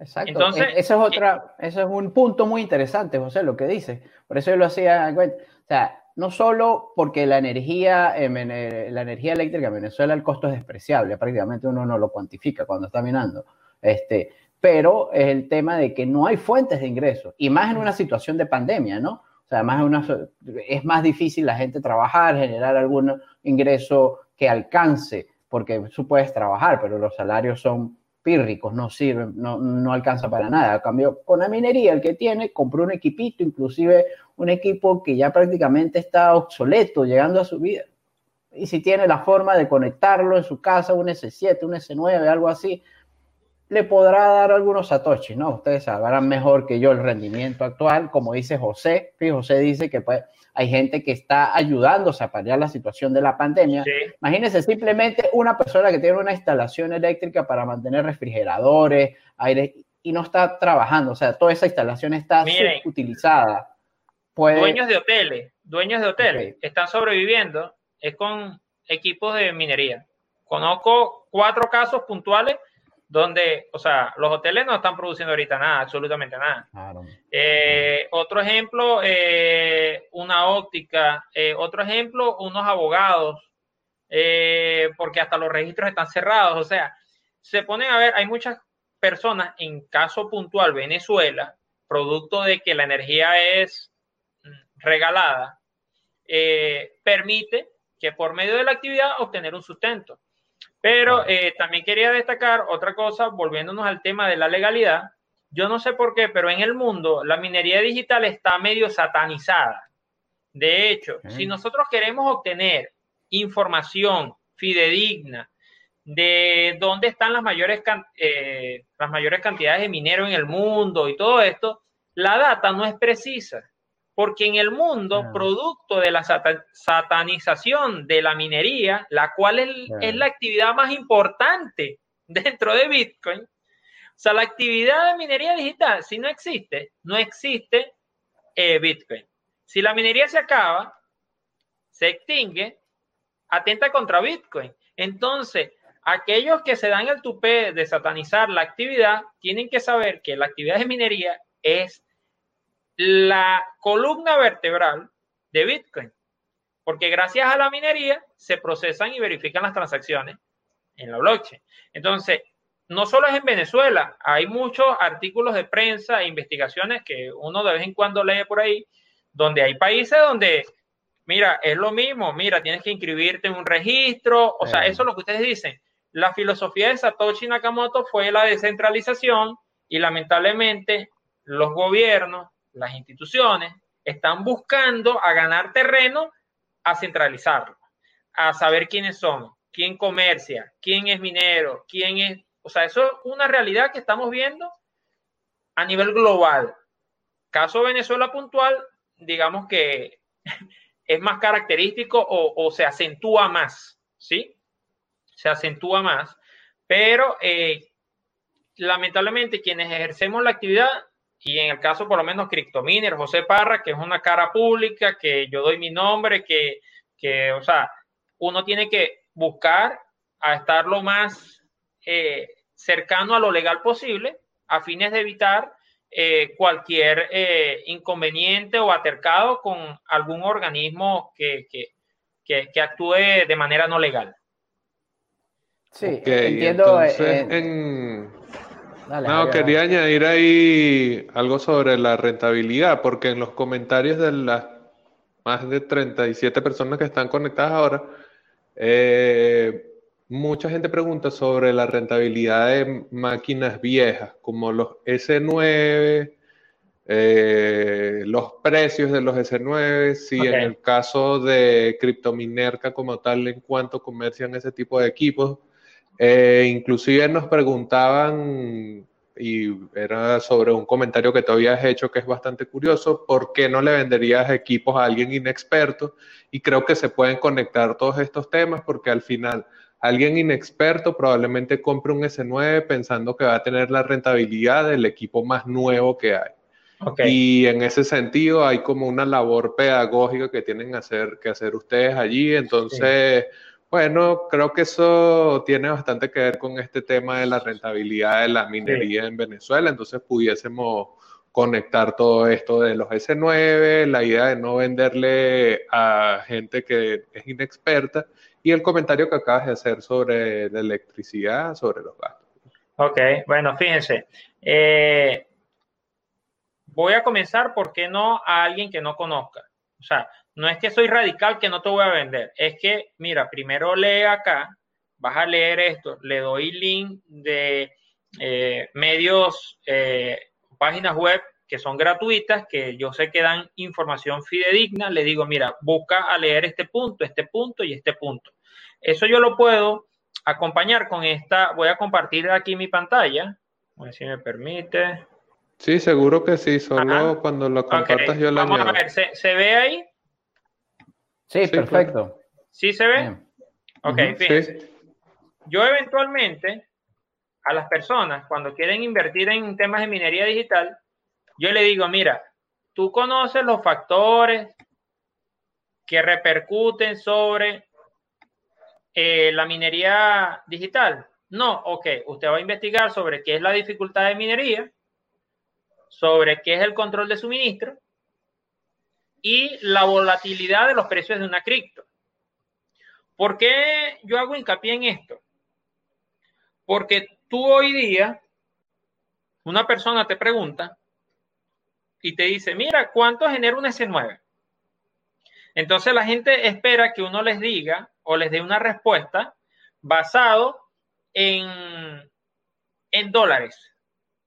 S4: exacto. Entonces, e-, eso es otra, eso es un punto muy interesante, José, lo que dice. Por eso yo lo hacía, o sea, no solo porque la energía, la energía eléctrica en Venezuela el costo es despreciable, prácticamente uno no lo cuantifica cuando está minando. Este, pero es el tema de que no hay fuentes de ingresos, y más en una situación de pandemia, ¿no? O sea, más una, es más difícil la gente trabajar, generar algún ingreso que alcance, porque tú puedes trabajar, pero los salarios son pírricos, no sirven, no, no alcanza para nada. A cambio, con la minería, el que tiene, compró un equipito, inclusive un equipo que ya prácticamente está obsoleto, llegando a su vida. Y si tiene la forma de conectarlo en su casa, un S7, un S9, algo así, le podrá dar algunos satoshis, ¿no? Ustedes sabrán mejor que yo el rendimiento actual, como dice José, José dice que pues, hay gente que está ayudándose a paliar la situación de la pandemia. Imagínense simplemente una persona que tiene una instalación eléctrica para mantener refrigeradores, aire, y no está trabajando, o sea, toda esa instalación está utilizada.
S5: Dueños de hoteles, dueños de hoteles, están sobreviviendo, es con equipos de minería. Conozco cuatro casos puntuales donde, o sea, los hoteles no están produciendo ahorita nada, absolutamente nada. Eh, otro ejemplo, eh, una óptica. Eh, otro ejemplo, unos abogados, porque hasta los registros están cerrados. O sea, se ponen a ver, hay muchas personas, en caso puntual, Venezuela, producto de que la energía es mm, regalada, permite que por medio de la actividad obtener un sustento. Pero eh, también quería destacar otra cosa, volviéndonos al tema de la legalidad. Yo no sé por qué, pero en el mundo la minería digital está medio satanizada. De hecho, si nosotros queremos obtener información fidedigna de dónde están las mayores, eh, las mayores cantidades de minero en el mundo y todo esto, la data no es precisa porque en el mundo, producto de la satanización de la minería, la cual es, la actividad más importante dentro de Bitcoin, o sea, la actividad de minería digital, si no existe, no existe eh, Bitcoin. Si la minería se acaba, se extingue, atenta contra Bitcoin. Entonces, aquellos que se dan el tupé de satanizar la actividad, tienen que saber que la actividad de minería es la columna vertebral de Bitcoin, porque gracias a la minería se procesan y verifican las transacciones en la blockchain. Entonces, no solo es en Venezuela, hay muchos artículos de prensa e investigaciones que uno de vez en cuando lee por ahí, donde hay países donde, mira, es lo mismo, mira, tienes que inscribirte en un registro, o sea, eso es lo que ustedes dicen. La filosofía de Satoshi Nakamoto fue la descentralización y lamentablemente los gobiernos las instituciones están buscando a ganar terreno, a centralizarlo, a saber quiénes son, quién comercia, quién es minero, quién es, o sea, eso es una realidad que estamos viendo a nivel global. Caso Venezuela puntual, digamos que es más característico o, se acentúa más, ¿sí? Se acentúa más, pero eh, lamentablemente quienes ejercemos la actividad y en el caso por lo menos Cryptominer, José Parra, que es una cara pública, que yo doy mi nombre, que, que o sea, uno tiene que buscar a estar lo más eh, cercano a lo legal posible a fines de evitar eh, cualquier eh, inconveniente o atercado con algún organismo que, que, que, actúe de manera no legal.
S4: Sí, entiendo.
S1: en, no, quería añadir ahí algo sobre la rentabilidad, porque en los comentarios de las más de 37 personas que están conectadas ahora, eh, mucha gente pregunta sobre la rentabilidad de máquinas viejas, como los S9, eh, los precios de los S9, si en el caso de Criptominerca como tal, en cuánto comercian ese tipo de equipos. Eh, inclusive nos preguntaban y era sobre un comentario que tú habías hecho que es bastante curioso, ¿por qué no le venderías equipos a alguien inexperto? Y creo que se pueden conectar todos estos temas porque al final alguien inexperto probablemente compre un S9 pensando que va a tener la rentabilidad del equipo más nuevo que hay. Y en ese sentido hay como una labor pedagógica que tienen hacer, que hacer ustedes allí. Entonces, bueno, creo que eso tiene bastante que ver con este tema de la rentabilidad de la minería en Venezuela. Entonces pudiésemos conectar todo esto de los S9, la idea de no venderle a gente que es inexperta y el comentario que acabas de hacer sobre la electricidad, sobre los gastos.
S5: Ok, bueno, fíjense. Eh, voy a comenzar, ¿por qué no a alguien que no conozca? O sea, no es que soy radical que no te voy a vender, es que, mira, primero lee acá, vas a leer esto, le doy link de eh, medios, eh, páginas web que son gratuitas, que yo sé que dan información fidedigna, le digo, mira, busca a leer este punto, este punto y este punto. Eso yo lo puedo acompañar con esta, voy a compartir aquí mi pantalla, a ver si me permite.
S1: Sí, seguro que sí, solo cuando lo compartas yo la
S5: Vamos a ver, ¿se, ve ahí?
S4: Sí, perfecto.
S5: ¿Sí se ve? Ok, fíjense. Yo eventualmente a las personas cuando quieren invertir en temas de minería digital, yo le digo, mira, tú conoces los factores que repercuten sobre eh, la minería digital. No, ok, usted va a investigar sobre qué es la dificultad de minería, sobre qué es el control de suministro y la volatilidad de los precios de una cripto. ¿Por qué yo hago hincapié en esto? Porque tú hoy día, una persona te pregunta y te dice, mira, ¿cuánto genera un S9? Entonces la gente espera que uno les diga o les dé una respuesta basado en, en dólares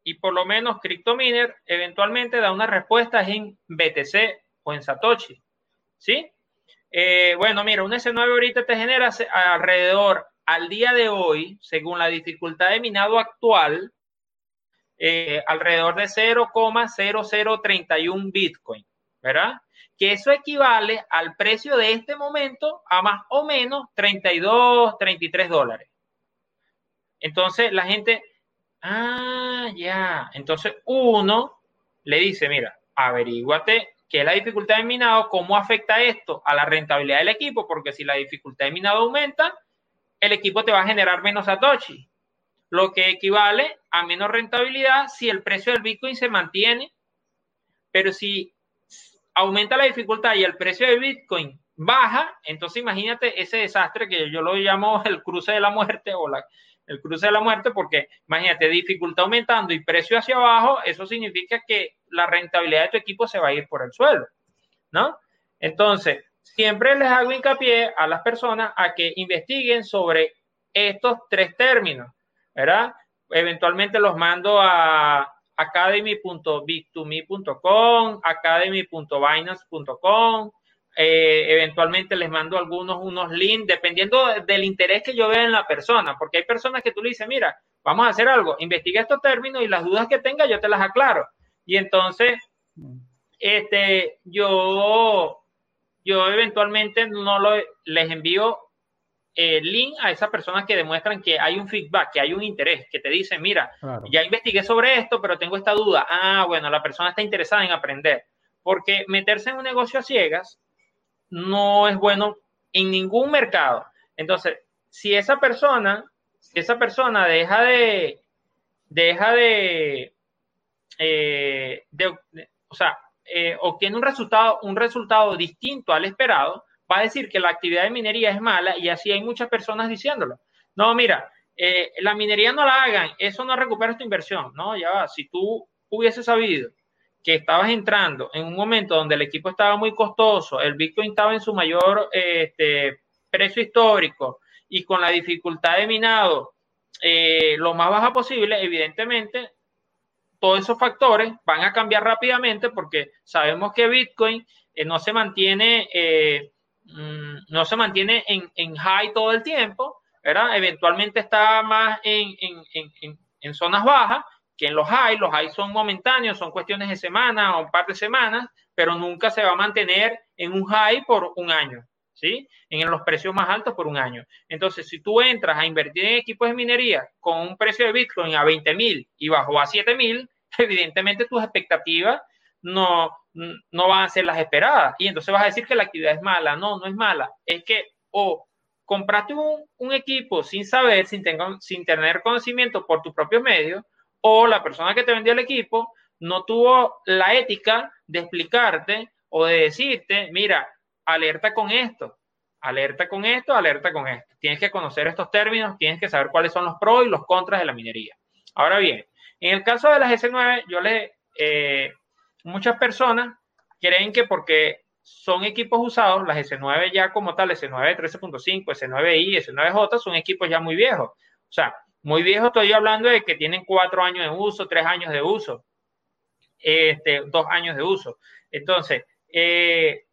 S5: y por lo menos CryptoMiner eventualmente da una respuesta en BTC o en Satoshi. ¿Sí? Eh, bueno, mira, un S9 ahorita te genera alrededor al día de hoy, según la dificultad de minado actual, eh, alrededor de 0,0031 Bitcoin, ¿verdad? Que eso equivale al precio de este momento a más o menos 32, 33 dólares. Entonces la gente, Ah, ya. Entonces uno le dice, mira, averíguate qué es la dificultad de minado, cómo afecta esto a la rentabilidad del equipo, porque si la dificultad de minado aumenta, el equipo te va a generar menos satoshi, lo que equivale a menos rentabilidad si el precio del Bitcoin se mantiene, pero si aumenta la dificultad y el precio del Bitcoin baja, entonces imagínate ese desastre que yo lo llamo el cruce de la muerte o la, el cruce de la muerte, porque imagínate, dificultad aumentando y precio hacia abajo, eso significa que la rentabilidad de tu equipo se va a ir por el suelo, ¿no? Entonces, siempre les hago hincapié a las personas a que investiguen sobre estos tres términos, ¿verdad? Eventualmente los mando a academy.big2me.com, academy.binance.com, eh, eventualmente les mando algunos unos links, dependiendo del interés que yo vea en la persona, porque hay personas que tú le dices, mira, vamos a hacer algo, investiga estos términos y las dudas que tenga yo te las aclaro. Y entonces, este, yo, yo eventualmente no lo, les envío el link a esas personas que demuestran que hay un feedback, que hay un interés, que te dicen, mira, ya investigué sobre esto, pero tengo esta duda. Ah, bueno, la persona está interesada en aprender. Porque meterse en un negocio a ciegas no es bueno en ningún mercado. Entonces, si esa persona, si esa persona deja de, deja de, eh, o sea, eh, obtiene un resultado, un resultado distinto al esperado, va a decir que la actividad de minería es mala y así hay muchas personas diciéndolo. No, mira, eh, la minería no la hagan, eso no recupera tu inversión, ¿no? Ya va, si tú hubiese sabido que estabas entrando en un momento donde el equipo estaba muy costoso, el Bitcoin estaba en su mayor este, precio histórico y con la dificultad de minado eh, lo más baja posible, evidentemente todos esos factores van a cambiar rápidamente porque sabemos que Bitcoin eh, no se mantiene, eh, mm, no se mantiene en, en, high todo el tiempo. Eventualmente está más en, en, en zonas bajas que en los high, los high son momentáneos, son cuestiones de semana o un par de semanas, pero nunca se va a mantener en un high por un año, ¿sí? En los precios más altos por un año. Entonces, si tú entras a invertir en equipos de minería con un precio de Bitcoin a 20 mil y bajo a 7 mil, evidentemente tus expectativas no, no van a ser las esperadas. Y entonces vas a decir que la actividad es mala. No, no es mala. Es que o compraste un, equipo sin saber, sin, sin tener conocimiento por tu propio medio, o la persona que te vendió el equipo no tuvo la ética de explicarte o de decirte, mira, alerta con esto, alerta con esto, alerta con esto. Tienes que conocer estos términos, tienes que saber cuáles son los pros y los contras de la minería. Ahora bien, en el caso de las S9, yo le, eh, muchas personas creen que porque son equipos usados, las S9 ya como tal, S9 13.5, S9i, S9J, son equipos ya muy viejos. O sea, muy viejos estoy hablando de que tienen cuatro años de uso, tres años de uso, este, dos años de uso. Entonces, eh,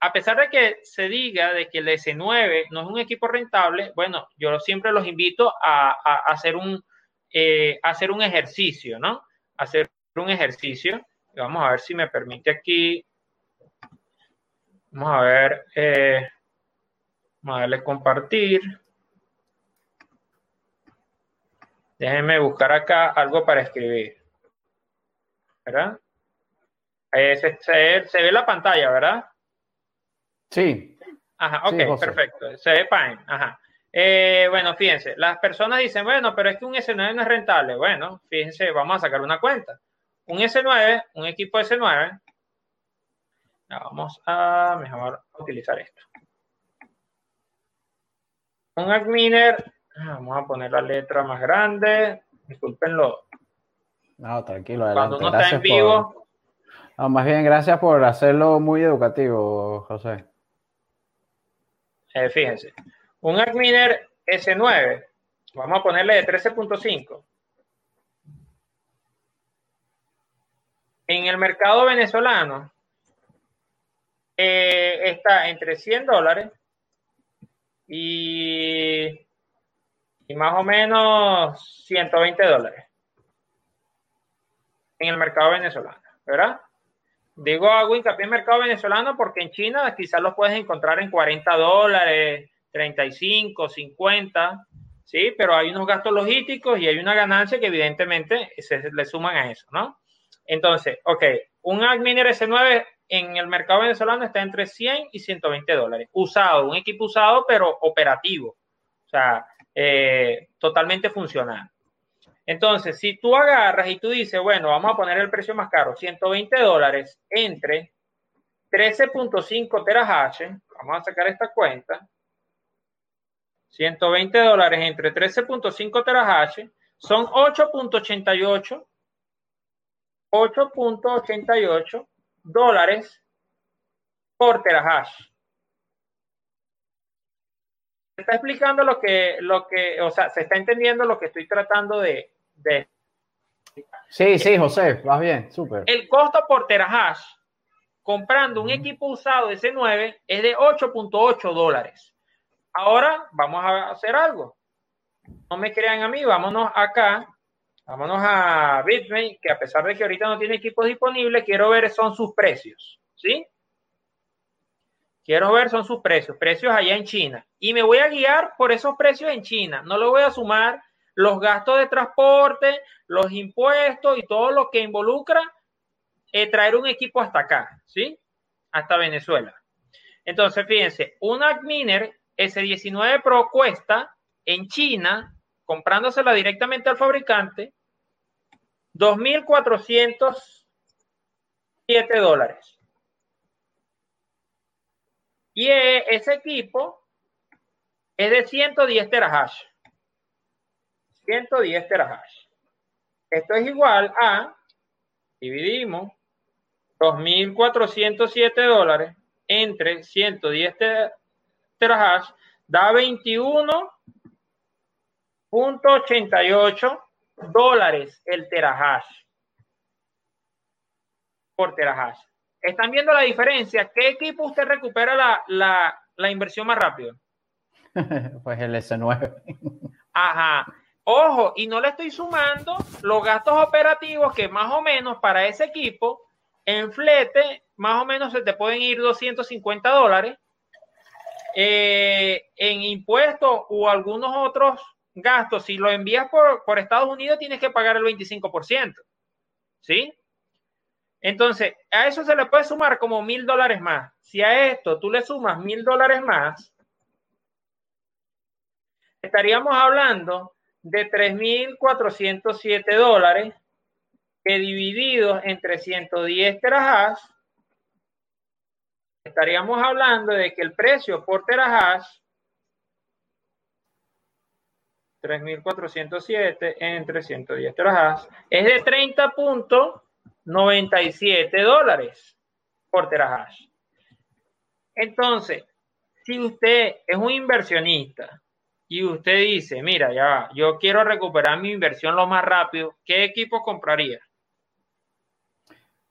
S5: a pesar de que se diga de que el S9 no es un equipo rentable, bueno, yo siempre los invito a, hacer, un, eh, hacer un ejercicio, ¿no? hacer un ejercicio. Vamos a ver si me permite aquí Vamos a ver. Eh, vamos a darle compartir. Déjenme buscar acá algo para escribir. ¿Verdad? Eh, se, ve la pantalla, ¿verdad?
S4: Sí.
S5: Ajá, ok, perfecto. Se ve Pine. Ajá. Eh, bueno, fíjense, las personas dicen, bueno, pero es que un S9 no es rentable. Bueno, fíjense, vamos a sacar una cuenta. Un S9, un equipo S9, vamos a mejor utilizar esto. Un adminer, vamos a poner la letra más grande, discúlpenlo.
S4: No, tranquilo.
S5: Cuando uno está en vivo.
S4: más bien, gracias por hacerlo muy educativo, José.
S5: Eh, fíjense, un adminer S9, vamos a ponerle de 13.5. En el mercado venezolano, eh, está entre 100 dólares y, y más o menos 120 dólares en el mercado venezolano, ¿verdad? Digo hago hincapié en mercado venezolano porque en China quizás los puedes encontrar en 40 dólares, 35, 50, ¿sí? Pero hay unos gastos logísticos y hay una ganancia que evidentemente se le suman a eso, ¿no? Entonces, ok, un Adminer S9 en el mercado venezolano está entre 100 y 120 dólares. Usado, un equipo usado, pero operativo. O sea, eh, totalmente funcional. Entonces, si tú agarras y tú dices, bueno, vamos a poner el precio más caro, 120 dólares entre 13.5 terahash, vamos a sacar esta cuenta, 120 dólares entre 13.5 terahash son 8.88, 8.88 dólares por terahash. Está explicando lo que, lo que, o sea, se está entendiendo lo que estoy tratando de. de
S4: sí, sí, José, vas bien, súper.
S5: El costo por terahash comprando un equipo usado de C9 es de 8.8 dólares. Ahora vamos a hacer algo. No me crean a mí, vámonos acá Vámonos a Bitmain, que a pesar de que ahorita no tiene equipos disponibles, quiero ver son sus precios, ¿sí? Quiero ver son sus precios, precios allá en China. Y me voy a guiar por esos precios en China. No le voy a sumar los gastos de transporte, los impuestos y todo lo que involucra eh, traer un equipo hasta acá, ¿sí? Hasta Venezuela. Entonces, fíjense, un Adminer S19 Pro cuesta en China, comprándosela directamente al fabricante, 2.407 dólares. Y e, ese equipo es de 110 terahash. 110 terahash. Esto es igual a, dividimos 2.407 dólares entre 110 terahash, da 21.88 dólares el terahash por terahash. ¿Están viendo la diferencia? ¿Qué equipo usted recupera la, inversión más rápido?
S4: pues el S9.
S5: Ajá. Ojo, y no le estoy sumando los gastos operativos que más o menos para ese equipo en flete más o menos se te pueden ir 250 dólares. Eh, en impuestos o algunos otros gastos, si lo envías por, por Estados Unidos, tienes que pagar el 25%. ¿Sí? Entonces, a eso se le puede sumar como mil dólares más. Si a esto tú le sumas mil dólares más, estaríamos hablando de 3.407 dólares que divididos entre 110 terahash, estaríamos hablando de que el precio por terahash 3.407 entre 110 terahash es de 30.97 dólares por terahash. Entonces, si usted es un inversionista y usted dice, mira, ya, yo quiero recuperar mi inversión lo más rápido, ¿qué equipo compraría?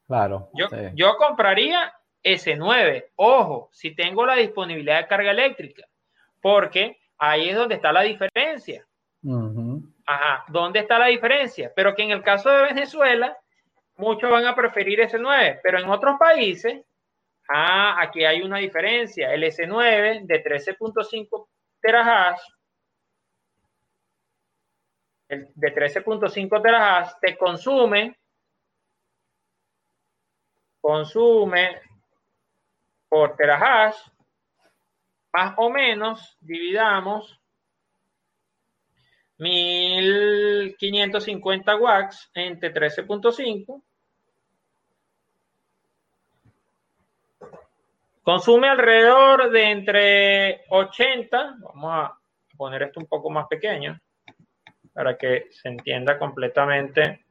S4: Claro.
S5: Yo, yo compraría S9. Ojo, si tengo la disponibilidad de carga eléctrica, porque ahí es donde está la diferencia. Ajá, ¿dónde está la diferencia? Pero que en el caso de Venezuela, muchos van a preferir S9, pero en otros países, ah, aquí hay una diferencia. El S9 de 13.5 terahash, el de 13.5 terahash, te consume consume por terahash, más o menos, dividamos 1550 watts entre 13.5. Consume alrededor de entre 80, vamos a poner esto un poco más pequeño para que se entienda completamente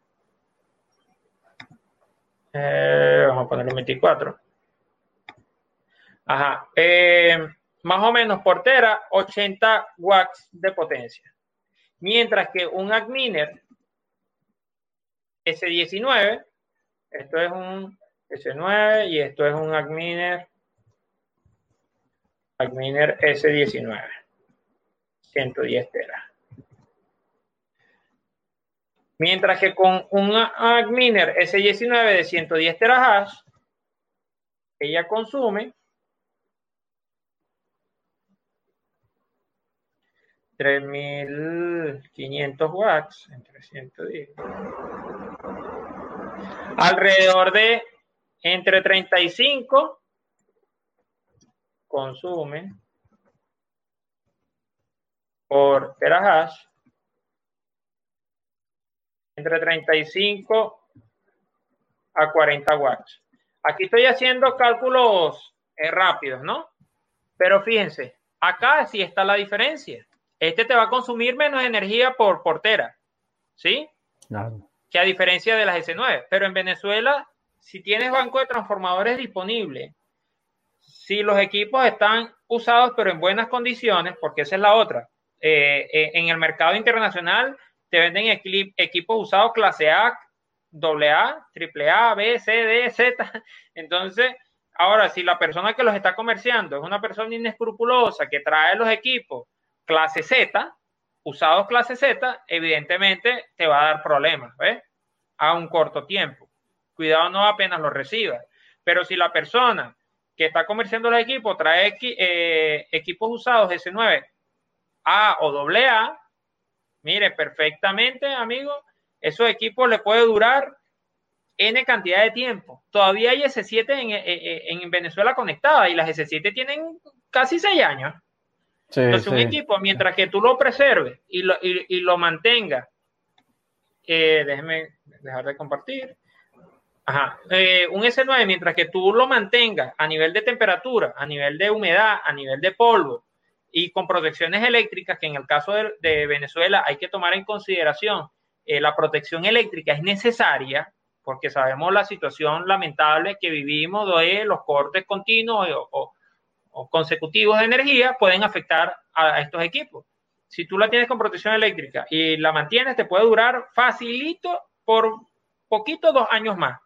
S5: eh, vamos a ponerle 24. Ajá. Eh, más o menos por tera, 80 watts de potencia. Mientras que un Adminer S19, esto es un S9 y esto es un Adminer, Adminer S19, 110 teras. Mientras que con un Adminer S19 de 110 terahash, ella consume 3500 watts entre 110. Alrededor de entre 35 consume por terahash entre 35 a 40 watts. Aquí estoy haciendo cálculos eh, rápidos, ¿no? Pero fíjense, acá sí está la diferencia. Este te va a consumir menos energía por portera, ¿sí? Claro. Que a diferencia de las S9. Pero en Venezuela, si tienes banco de transformadores disponible, si los equipos están usados pero en buenas condiciones, porque esa es la otra, eh, eh, en el mercado internacional te venden equipos usados clase A, AA, AAA, B, C, D, Z. Entonces, ahora, si la persona que los está comerciando es una persona inescrupulosa que trae los equipos clase Z, usados clase Z, evidentemente te va a dar problemas, ¿ves? A un corto tiempo. Cuidado no apenas los recibas. Pero si la persona que está comerciando los equipos trae eh, equipos usados S9 A o AA, Mire, perfectamente, amigo, esos equipos le puede durar N cantidad de tiempo. Todavía hay S7 en, Venezuela conectada y las S7 tienen casi 6 años. Entonces, un equipo, mientras que tú lo preserves y lo, y, lo mantengas, eh, déjeme dejar de compartir. Ajá. Eh, un S9, mientras que tú lo mantengas a nivel de temperatura, a nivel de humedad, a nivel de polvo, y con protecciones eléctricas, que en el caso de, Venezuela hay que tomar en consideración, eh, la protección eléctrica es necesaria porque sabemos la situación lamentable que vivimos de los cortes continuos o, consecutivos de energía pueden afectar a, estos equipos. Si tú la tienes con protección eléctrica y la mantienes, te puede durar facilito por poquito dos años más.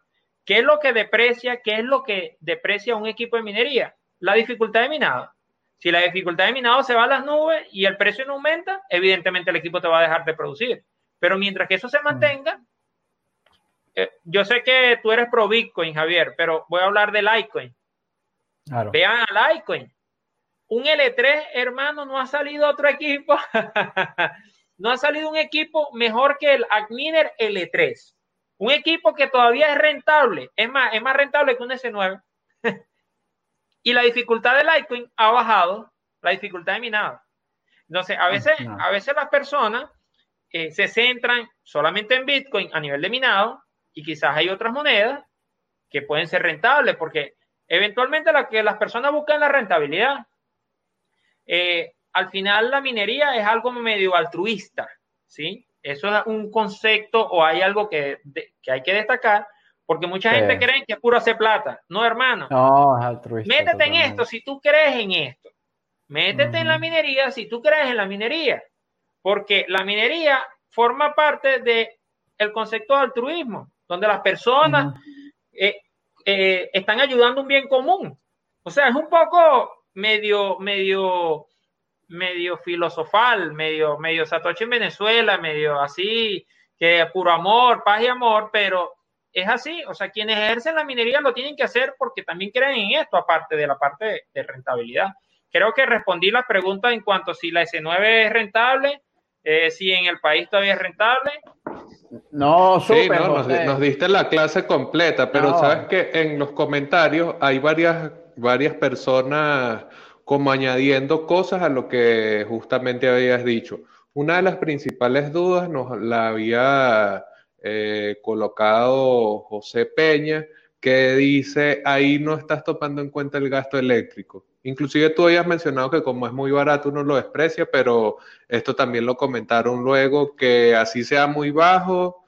S5: ¿Qué es lo que deprecia? ¿Qué es lo que deprecia un equipo de minería? La dificultad de minado Si la dificultad de minado se va a las nubes y el precio no aumenta, evidentemente el equipo te va a dejar de producir. Pero mientras que eso se mantenga, eh, yo sé que tú eres pro Bitcoin, Javier, pero voy a hablar del Litecoin. Vean al Litecoin. Un L3, hermano, no ha salido otro equipo. no ha salido un equipo mejor que el Adminer L3. Un equipo que todavía es rentable. Es más, es más rentable que un S9. y la dificultad del Litecoin ha bajado, la dificultad de minado. Entonces, a veces, a veces las personas eh, se centran solamente en Bitcoin a nivel de minado y quizás hay otras monedas que pueden ser rentables porque eventualmente la que las personas buscan la rentabilidad. Eh, al final la minería es algo medio altruista, ¿sí? Eso es un concepto o hay algo que, que hay que destacar porque mucha gente cree que es puro hacer plata. No, hermano.
S4: No, es altruista.
S5: Métete en esto si tú crees en esto. Métete en la minería si tú crees en la minería. Porque la minería forma parte del el concepto de altruismo, donde las personas eh, eh, están ayudando un bien común. O sea, es un poco medio, medio, medio filosofal, medio, medio Satoshi en Venezuela, medio así, que puro amor, paz y amor, pero es así, o sea, quienes ejercen la minería lo tienen que hacer porque también creen en esto, aparte de la parte de, rentabilidad. Creo que respondí la pregunta en cuanto a si la S9 es rentable, eh, si en el país todavía es rentable.
S1: No, super, nos, diste la clase completa, pero sabes que en los comentarios hay varias, varias personas como añadiendo cosas a lo que justamente habías dicho. Una de las principales dudas nos la había eh, colocado José Peña, que dice, ahí no estás tomando en cuenta el gasto eléctrico. Inclusive tú habías mencionado que como es muy barato uno lo desprecia, pero esto también lo comentaron luego, que así sea muy bajo,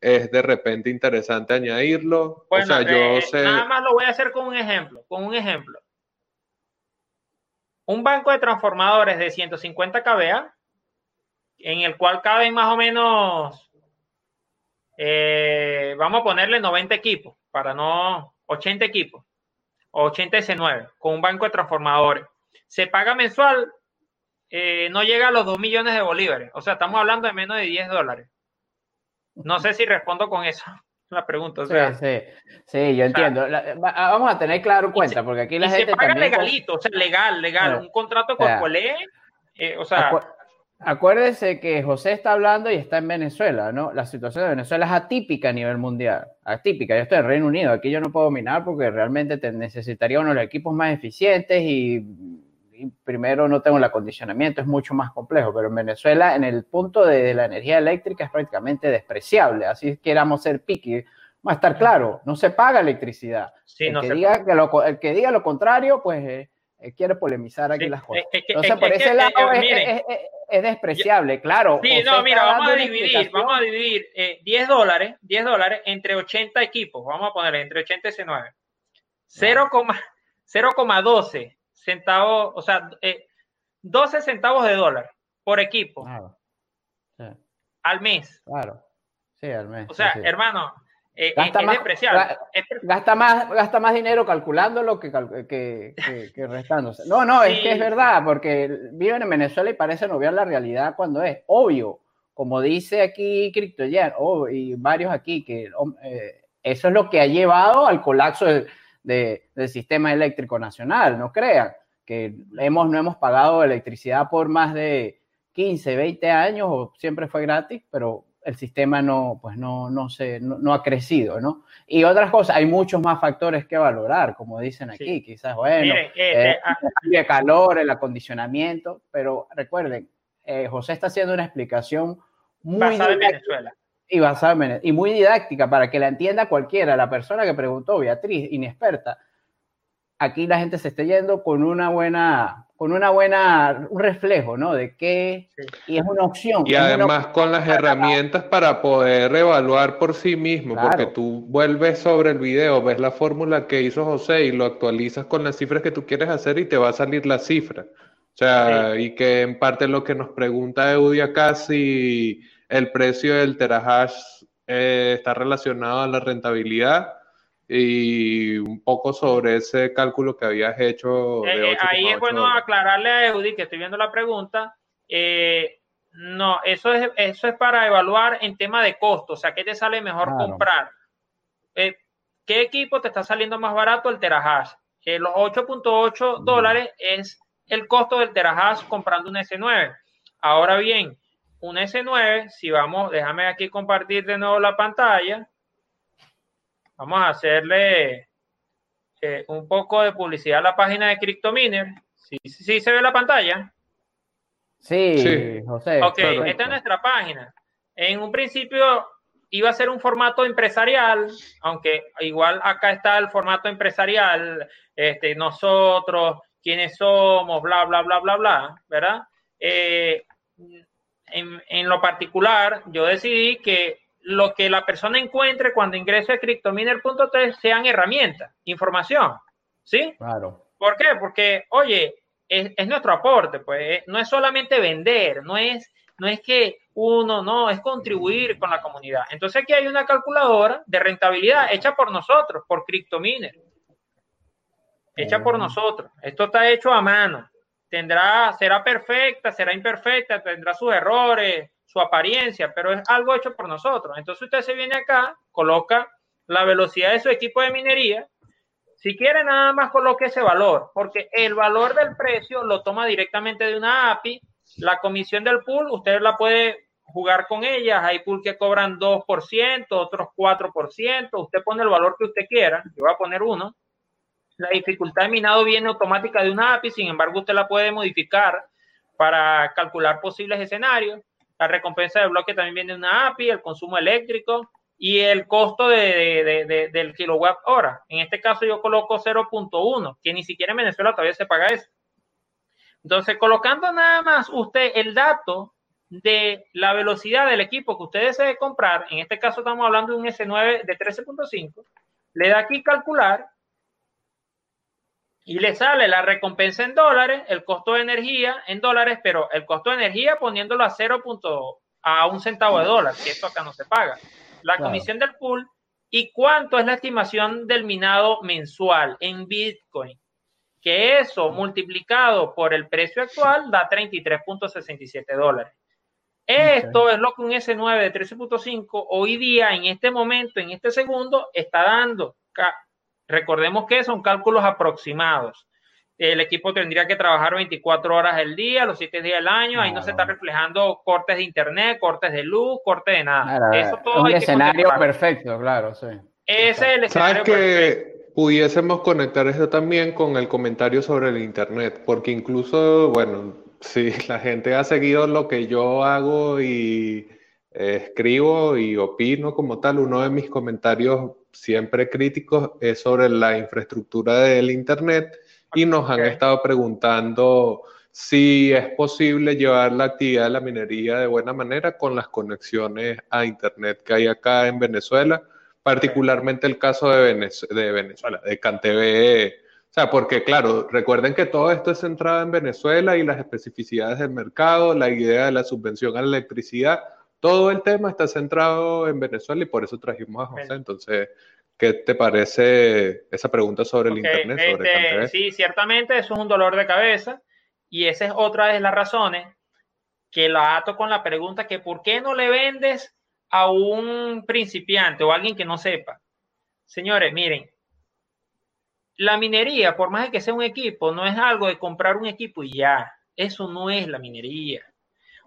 S1: es de repente interesante añadirlo.
S5: o sea, yo eh, sé... Nada más lo voy a hacer con un ejemplo, con un ejemplo. Un banco de transformadores de 150 kVA, en el cual caben más o menos eh, vamos a ponerle 90 equipos, para no 80 equipos, 80 S9, con un banco de transformadores. Se paga mensual, eh, no llega a los 2 millones de bolívares. O sea, estamos hablando de menos de 10 dólares. No sé si respondo con eso la pregunta. O sea,
S4: sí, sí, yo entiendo. vamos a tener claro cuenta, porque aquí la gente.
S5: Se paga legalito, o sea, legal, legal. un contrato con Colé, eh, o sea.
S4: Acuérdese que José está hablando y está en Venezuela, ¿no? La situación de Venezuela es atípica a nivel mundial. Atípica. Yo estoy en Reino Unido. Aquí yo no puedo dominar porque realmente te necesitaría uno de los equipos más eficientes y, primero no tengo el acondicionamiento, es mucho más complejo. Pero en Venezuela, en el punto de, la energía eléctrica es prácticamente despreciable. Así queramos ser piqui. Va a estar claro, no se paga electricidad. el, que diga que lo, el que diga lo contrario, pues eh, eh, quiere polemizar aquí las cosas. Entonces, por ese lado es, despreciable, claro.
S5: Sí, no, mira, vamos a dividir, vamos a dividir 10 dólares, 10 dólares entre 80 equipos, vamos a ponerle entre 80 y C9. 0,12 centavos, o sea, 12 eh, centavos de dólar por equipo. Al mes.
S4: Claro. Sí, al mes.
S5: O sea, hermano, eh,
S4: gasta, más, gasta, más, gasta más dinero calculándolo que, que, que, restándose. No, no, es que es verdad, porque viven en Venezuela y parecen obviar la realidad cuando es obvio. Como dice aquí CryptoYan oh, y varios aquí, que eh, eso es lo que ha llevado al colapso del sistema eléctrico nacional, no crean, que hemos, no hemos pagado electricidad por más de 15, 20 años o siempre fue gratis, pero el sistema no, pues no, no, se, no, ha crecido, ¿no? Y otras cosas, hay muchos más factores que valorar, como dicen aquí, quizás, bueno, eh, eh, ah, el calor, el acondicionamiento, pero recuerden, eh, José está haciendo una explicación muy
S5: basada en Venezuela.
S4: Y basada en Venezuela, y muy didáctica para que la entienda cualquiera, la persona que preguntó, Beatriz, inexperta, aquí la gente se está yendo con una buena, con una buena, un reflejo, ¿no? De qué, y es una opción.
S1: Y además con las herramientas para poder evaluar por sí mismo, porque tú vuelves sobre el video, ves la fórmula que hizo José y lo actualizas con las cifras que tú quieres hacer y te va a salir la cifra. O sea, y que en parte lo que nos pregunta Eudi acá, si el precio del terahash eh, está relacionado a la rentabilidad, y un poco sobre ese cálculo que habías hecho.
S5: De eh, ahí es bueno aclararle a Eudi, que estoy viendo la pregunta. no, eso es, eso es para evaluar en tema de costo, o sea, ¿qué te sale mejor comprar? ¿Qué equipo te está saliendo más barato el terahash? los 8.8 dólares es el costo del terahash comprando un S9. Ahora bien, un S9, si vamos, déjame aquí compartir de nuevo la pantalla. Vamos a hacerle eh, un poco de publicidad a la página de CryptoMiner. ¿Sí, sí, se ve la pantalla?
S4: Sí, José.
S5: Ok, esta es nuestra página. En un principio iba a ser un formato empresarial, aunque igual acá está el formato empresarial, este, nosotros, quiénes somos, bla, bla, bla, bla, bla, ¿verdad? Eh, en, lo particular, yo decidí que lo que la persona encuentre cuando ingrese a cryptominer.3 sean herramientas, información, ¿sí?
S4: Claro.
S5: ¿Por qué? Porque, oye, es, es nuestro aporte, pues no es solamente vender, no es, no es que uno, no, es contribuir con la comunidad. Entonces aquí hay una calculadora de rentabilidad hecha por nosotros, por CryptoMiner. Hecha por nosotros. Esto está hecho a mano. Tendrá, será perfecta, será imperfecta, tendrá sus errores, su apariencia, pero es algo hecho por nosotros. Entonces usted se viene acá, coloca la velocidad de su equipo de minería. Si quiere nada más coloque ese valor, porque el valor del precio lo toma directamente de una API. La comisión del pool, usted la puede jugar con ellas. Hay pool que cobran 2%, otros 4%. Usted pone el valor que usted quiera. Yo voy a poner uno. La dificultad de minado viene automática de una API, sin embargo, usted la puede modificar para calcular posibles escenarios. La recompensa de bloque también viene de una API, el consumo eléctrico y el costo de, del kilowatt hora. En este caso yo coloco 0.1, que ni siquiera en Venezuela todavía se paga eso. Entonces, colocando nada más usted el dato de la velocidad del equipo que usted desee comprar, en este caso estamos hablando de un S9 de 13.5, le da aquí calcular y le sale la recompensa en dólares, el costo de energía en dólares, pero el costo de energía poniéndolo a 0. a un centavo de dólar, que esto acá no se paga. La comisión del pool y cuánto es la estimación del minado mensual en Bitcoin que eso multiplicado por el precio actual da 33.67 dólares. Esto es lo que un S9 de 13.5 hoy día, en este momento, en este segundo, está dando. Recordemos que son cálculos aproximados. El equipo tendría que trabajar 24 horas al día, los 7 días del año. Ahí no se está reflejando cortes de internet, cortes de luz, cortes de nada.
S4: Eso todo un escenario perfecto, claro, sí.
S5: Ese es el escenario
S1: ¿Sabes que pudiésemos conectar eso también con el comentario sobre el internet? Porque incluso, bueno, Sí, la gente ha seguido lo que yo hago y eh, escribo y opino como tal. Uno de mis comentarios siempre críticos es sobre la infraestructura del Internet y nos han estado preguntando si es posible llevar la actividad de la minería de buena manera con las conexiones a Internet que hay acá en Venezuela, particularmente el caso de, de Venezuela, de CanTV o sea, porque claro, recuerden que todo esto es centrado en Venezuela y las especificidades del mercado, la idea de la subvención a la electricidad, todo el tema está centrado en Venezuela y por eso trajimos a José. Entonces, ¿qué te parece esa pregunta sobre el Internet?
S5: Este, sí, ciertamente eso es un dolor de cabeza y esa es otra de las razones que la ato con la pregunta que ¿por qué no le vendes a un principiante o a alguien que no sepa? Señores, miren, la minería, por más de que sea un equipo, no es algo de comprar un equipo y ya. Eso no es la minería.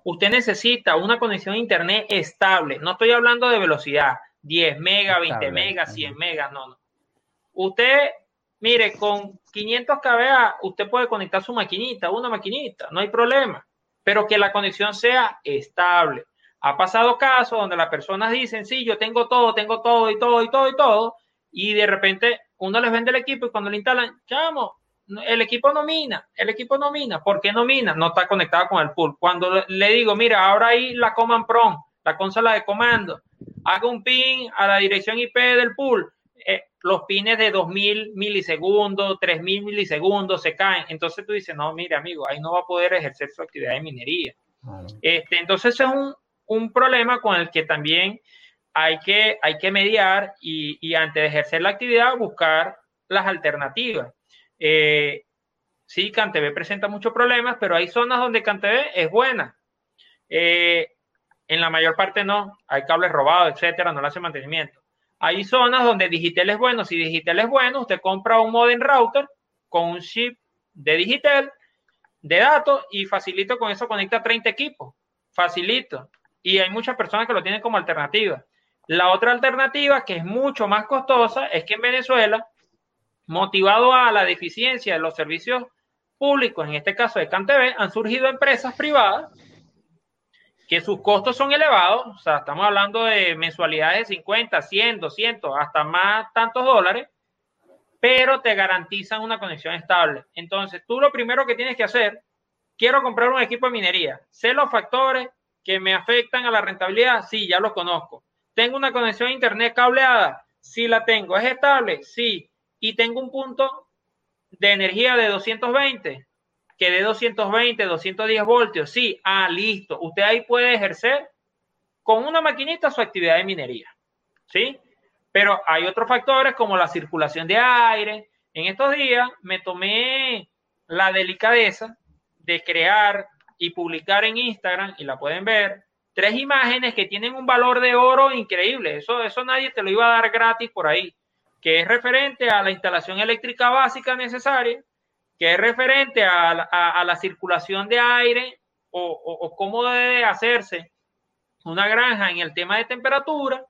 S5: Usted necesita una conexión a internet estable. No estoy hablando de velocidad, 10 megas, 20 megas, 100 megas, no, no. Usted, mire, con 500 kBA, usted puede conectar su maquinita, una maquinita, no hay problema. Pero que la conexión sea estable. Ha pasado casos donde las personas dicen, sí, yo tengo todo, tengo todo y todo y todo y todo, y de repente uno les vende el equipo y cuando le instalan, chamo, el equipo no mina, el equipo no mina. ¿Por qué no mina? No está conectado con el pool. Cuando le digo, mira, ahora ahí la Command Prompt, la consola de comando, haga un pin a la dirección IP del pool, eh, los pines de 2000 milisegundos, 3000 milisegundos se caen. Entonces tú dices, no, mire, amigo, ahí no va a poder ejercer su actividad de minería. Este, entonces es un, un problema con el que también hay que, hay que mediar y, y antes de ejercer la actividad buscar las alternativas. Eh, sí, CanTV presenta muchos problemas, pero hay zonas donde CanTV es buena. Eh, en la mayor parte no, hay cables robados, etcétera, no le hace mantenimiento. Hay zonas donde Digital es bueno. Si Digital es bueno, usted compra un modem router con un chip de Digital de datos y facilito con eso conecta 30 equipos. Facilito. Y hay muchas personas que lo tienen como alternativa. La otra alternativa, que es mucho más costosa, es que en Venezuela, motivado a la deficiencia de los servicios públicos, en este caso de CanTV, han surgido empresas privadas que sus costos son elevados, o sea, estamos hablando de mensualidades de 50, 100, 200, hasta más tantos dólares, pero te garantizan una conexión estable. Entonces, tú lo primero que tienes que hacer, quiero comprar un equipo de minería, sé los factores que me afectan a la rentabilidad, sí, ya los conozco. Tengo una conexión a internet cableada, sí la tengo. ¿Es estable? Sí. Y tengo un punto de energía de 220, que de 220, 210 voltios. Sí, ah, listo. Usted ahí puede ejercer con una maquinita su actividad de minería. ¿Sí? Pero hay otros factores como la circulación de aire. En estos días me tomé la delicadeza de crear y publicar en Instagram, y la pueden ver, tres imágenes que tienen un valor de oro increíble. Eso, eso nadie te lo iba a dar gratis por ahí, que es referente a la instalación eléctrica básica necesaria, que es referente a, la circulación de aire o, cómo debe hacerse una granja en el tema de temperatura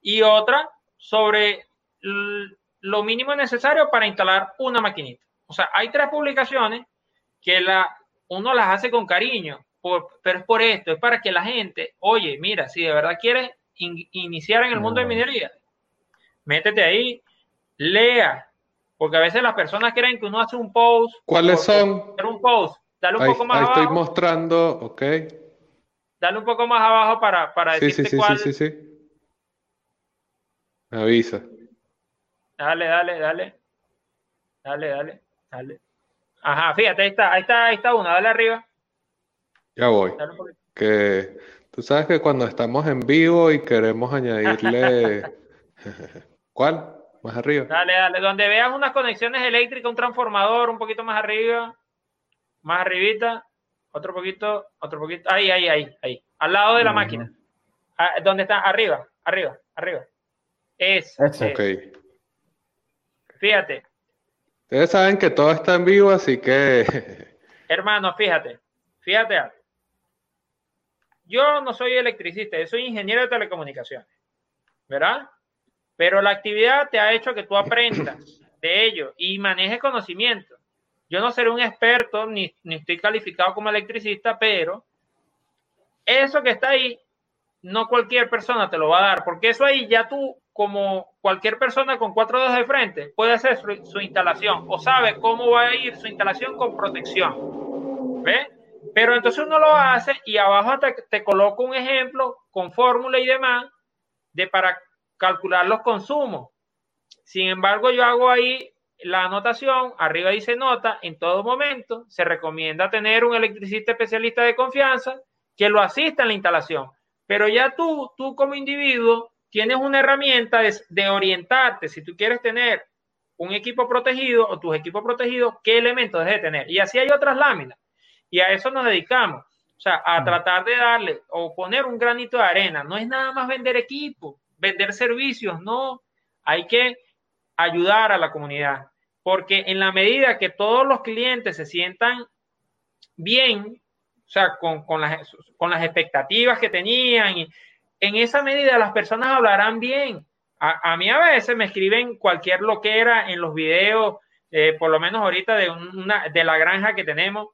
S5: y otra sobre lo mínimo necesario para instalar una maquinita. O sea, hay tres publicaciones que la, uno las hace con cariño, pero es por esto, es para que la gente, oye, mira, si de verdad quieres iniciar en el mundo de minería, métete ahí, lea, porque a veces las personas creen que uno hace un post.
S1: ¿Cuáles son?
S5: un post, dale un poco más
S1: ahí
S5: abajo.
S1: Estoy mostrando, ok.
S5: Dale un poco más abajo para, para
S1: sí, decirte sí, sí, cuál. Sí, sí, sí. Me avisa.
S5: Dale, dale, dale. Dale, dale, dale. Ajá, fíjate, ahí está, ahí está, ahí está una, dale arriba.
S1: Ya voy. Que tú sabes que cuando estamos en vivo y queremos añadirle. ¿Cuál? Más arriba.
S5: Dale, dale. Donde veas unas conexiones eléctricas, un transformador, un poquito más arriba. Más arribita. Otro poquito, otro poquito. Ahí, ahí, ahí, ahí. Al lado de la máquina. Ah, ¿Dónde está? Arriba, arriba, arriba. Es.
S1: Ok.
S5: Fíjate.
S1: Ustedes saben que todo está en vivo, así que.
S5: Hermano, fíjate. Fíjate yo no soy electricista, yo soy ingeniero de telecomunicaciones, ¿verdad? Pero la actividad te ha hecho que tú aprendas de ello y manejes conocimiento. Yo no seré un experto ni, ni estoy calificado como electricista, pero eso que está ahí, no cualquier persona te lo va a dar, porque eso ahí ya tú, como cualquier persona con cuatro dedos de frente, puede hacer su, su instalación o sabe cómo va a ir su instalación con protección. ¿Ves? Pero entonces uno lo hace y abajo te, te coloco un ejemplo con fórmula y demás de para calcular los consumos. Sin embargo, yo hago ahí la anotación, arriba dice nota, en todo momento se recomienda tener un electricista especialista de confianza que lo asista en la instalación. Pero ya tú, tú como individuo, tienes una herramienta de, de orientarte, si tú quieres tener un equipo protegido o tus equipos protegidos, qué elementos debes tener. Y así hay otras láminas. Y a eso nos dedicamos. O sea, a tratar de darle o poner un granito de arena. No es nada más vender equipo, vender servicios, no. Hay que ayudar a la comunidad. Porque en la medida que todos los clientes se sientan bien, o sea, con, con, las, con las expectativas que tenían, y en esa medida las personas hablarán bien. A, a mí a veces me escriben cualquier loquera en los videos, eh, por lo menos ahorita de, una, de la granja que tenemos,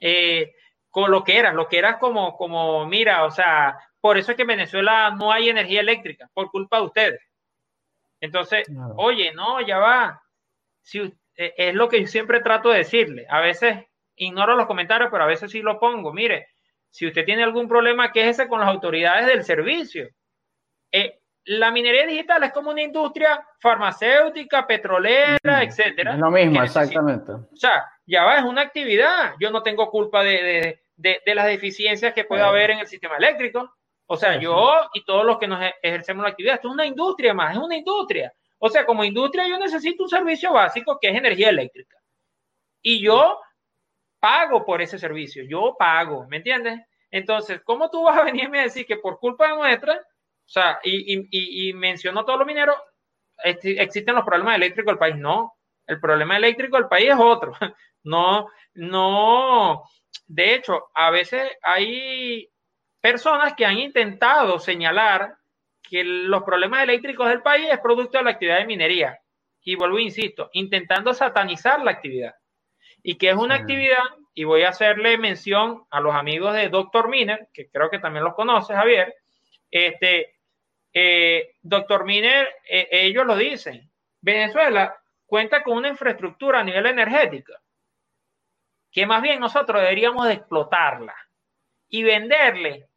S5: eh, con lo que eras, lo que eras como, como, mira, o sea, por eso es que en Venezuela no hay energía eléctrica, por culpa de ustedes. Entonces, oye, no, ya va. Si, eh, es lo que yo siempre trato de decirle. A veces ignoro los comentarios, pero a veces sí lo pongo. Mire, si usted tiene algún problema, quéjese con las autoridades del servicio. Eh, la minería digital es como una industria farmacéutica, petrolera, etcétera.
S4: Es lo mismo, exactamente.
S5: O sea, ya va, es una actividad. Yo no tengo culpa de, de, de, las deficiencias que pueda haber en el sistema eléctrico. O sea, yo y todos los que nos e-, ejercemos la actividad, esto es una industria más, es una industria. O sea, como industria yo necesito un servicio básico que es energía eléctrica. Y yo pago por ese servicio, yo pago, ¿me entiendes? Entonces, ¿cómo tú vas a venirme a decir que por culpa de nuestra, o sea, y, y, y menciono todos los mineros, existen los problemas eléctricos del país? No, el problema eléctrico del país es otro. No, no. De hecho, a veces hay personas que han intentado señalar que los problemas eléctricos del país es producto de la actividad de minería. Y vuelvo, insisto, intentando satanizar la actividad. Y que es una actividad, y voy a hacerle mención a los amigos de Doctor Miner, que creo que también los conoces, Javier. Este, eh, Doctor Miner, eh, ellos lo dicen. Venezuela cuenta con una infraestructura a nivel energético que más bien nosotros deberíamos de explotarla y venderle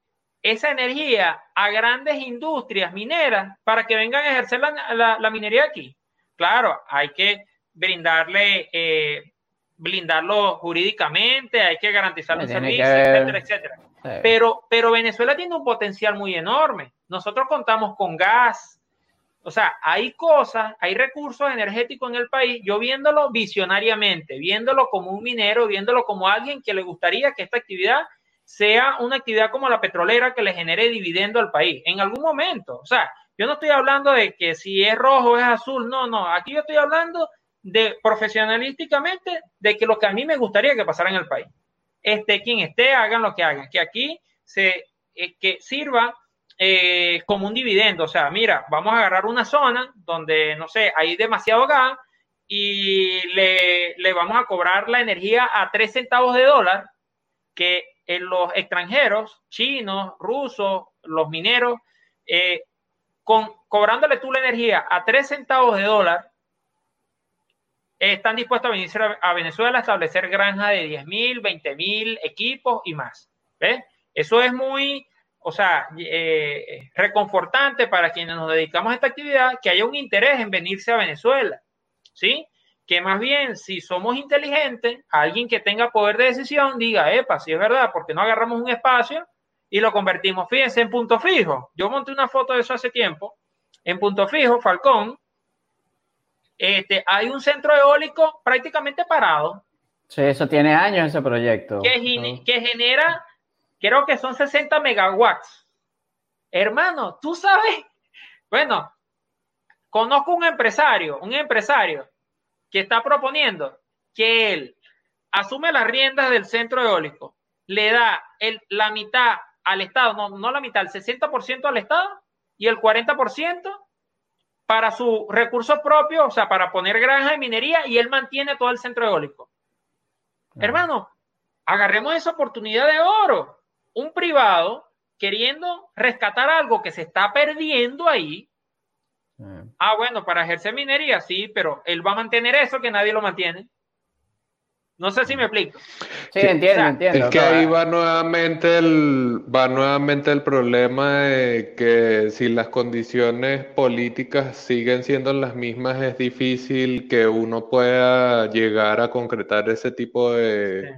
S5: esa energía a grandes industrias mineras para que vengan a ejercer la, minería aquí. Claro, hay que brindarle, eh, blindarlo jurídicamente, hay que garantizar un servicio, etcétera, etcétera. Pero, pero Venezuela tiene un potencial muy enorme. Nosotros contamos con gas, o sea, hay cosas, hay recursos energéticos en el país, yo viéndolo visionariamente, viéndolo como un minero, viéndolo como alguien que le gustaría que esta actividad sea una actividad como la petrolera que le genere dividendo al país en algún momento. O sea, yo no estoy hablando de que si es rojo es azul, no, no, aquí yo estoy hablando de profesionalísticamente de que lo que a mí me gustaría que pasara en el país. Este, quien esté, hagan lo que hagan, que aquí se, eh, que sirva eh, como un dividendo. O sea, mira, vamos a agarrar una zona donde, no sé, hay demasiado gas y le, le vamos a cobrar la energía a 3 centavos de dólar, que en los extranjeros, chinos, rusos, los mineros, eh, con, cobrándole tú la energía a 3 centavos de dólar, están dispuestos a venir a Venezuela a establecer granjas de 10 mil, 20 mil equipos y más. ¿Ves? Eso es muy, o sea, eh, reconfortante para quienes nos dedicamos a esta actividad que haya un interés en venirse a Venezuela, ¿sí? Que más bien, si somos inteligentes, alguien que tenga poder de decisión diga, epa, si es verdad, porque no agarramos un espacio y lo convertimos, fíjense, en punto fijo. Yo monté una foto de eso hace tiempo, en punto fijo, Falcón, este, hay un centro eólico prácticamente parado.
S4: Sí, eso tiene años ese proyecto.
S5: Que, que genera creo que son 60 megawatts. Hermano, tú sabes, bueno, conozco un empresario, un empresario que está proponiendo que él asume las riendas del centro eólico, le da el, la mitad al Estado, no, no la mitad, el 60% al Estado y el 40% para su recurso propio, o sea, para poner granja de minería y él mantiene todo el centro eólico. Hermano, agarremos esa oportunidad de oro un privado queriendo rescatar algo que se está perdiendo ahí. Ah, bueno, para ejercer minería, sí, pero él va a mantener eso que nadie lo mantiene. No sé si me explico.
S4: Sí, entiendo, entiendo.
S1: Es que ahí va nuevamente el va nuevamente el problema de que si las condiciones políticas siguen siendo las mismas, es difícil que uno pueda llegar a concretar ese tipo de,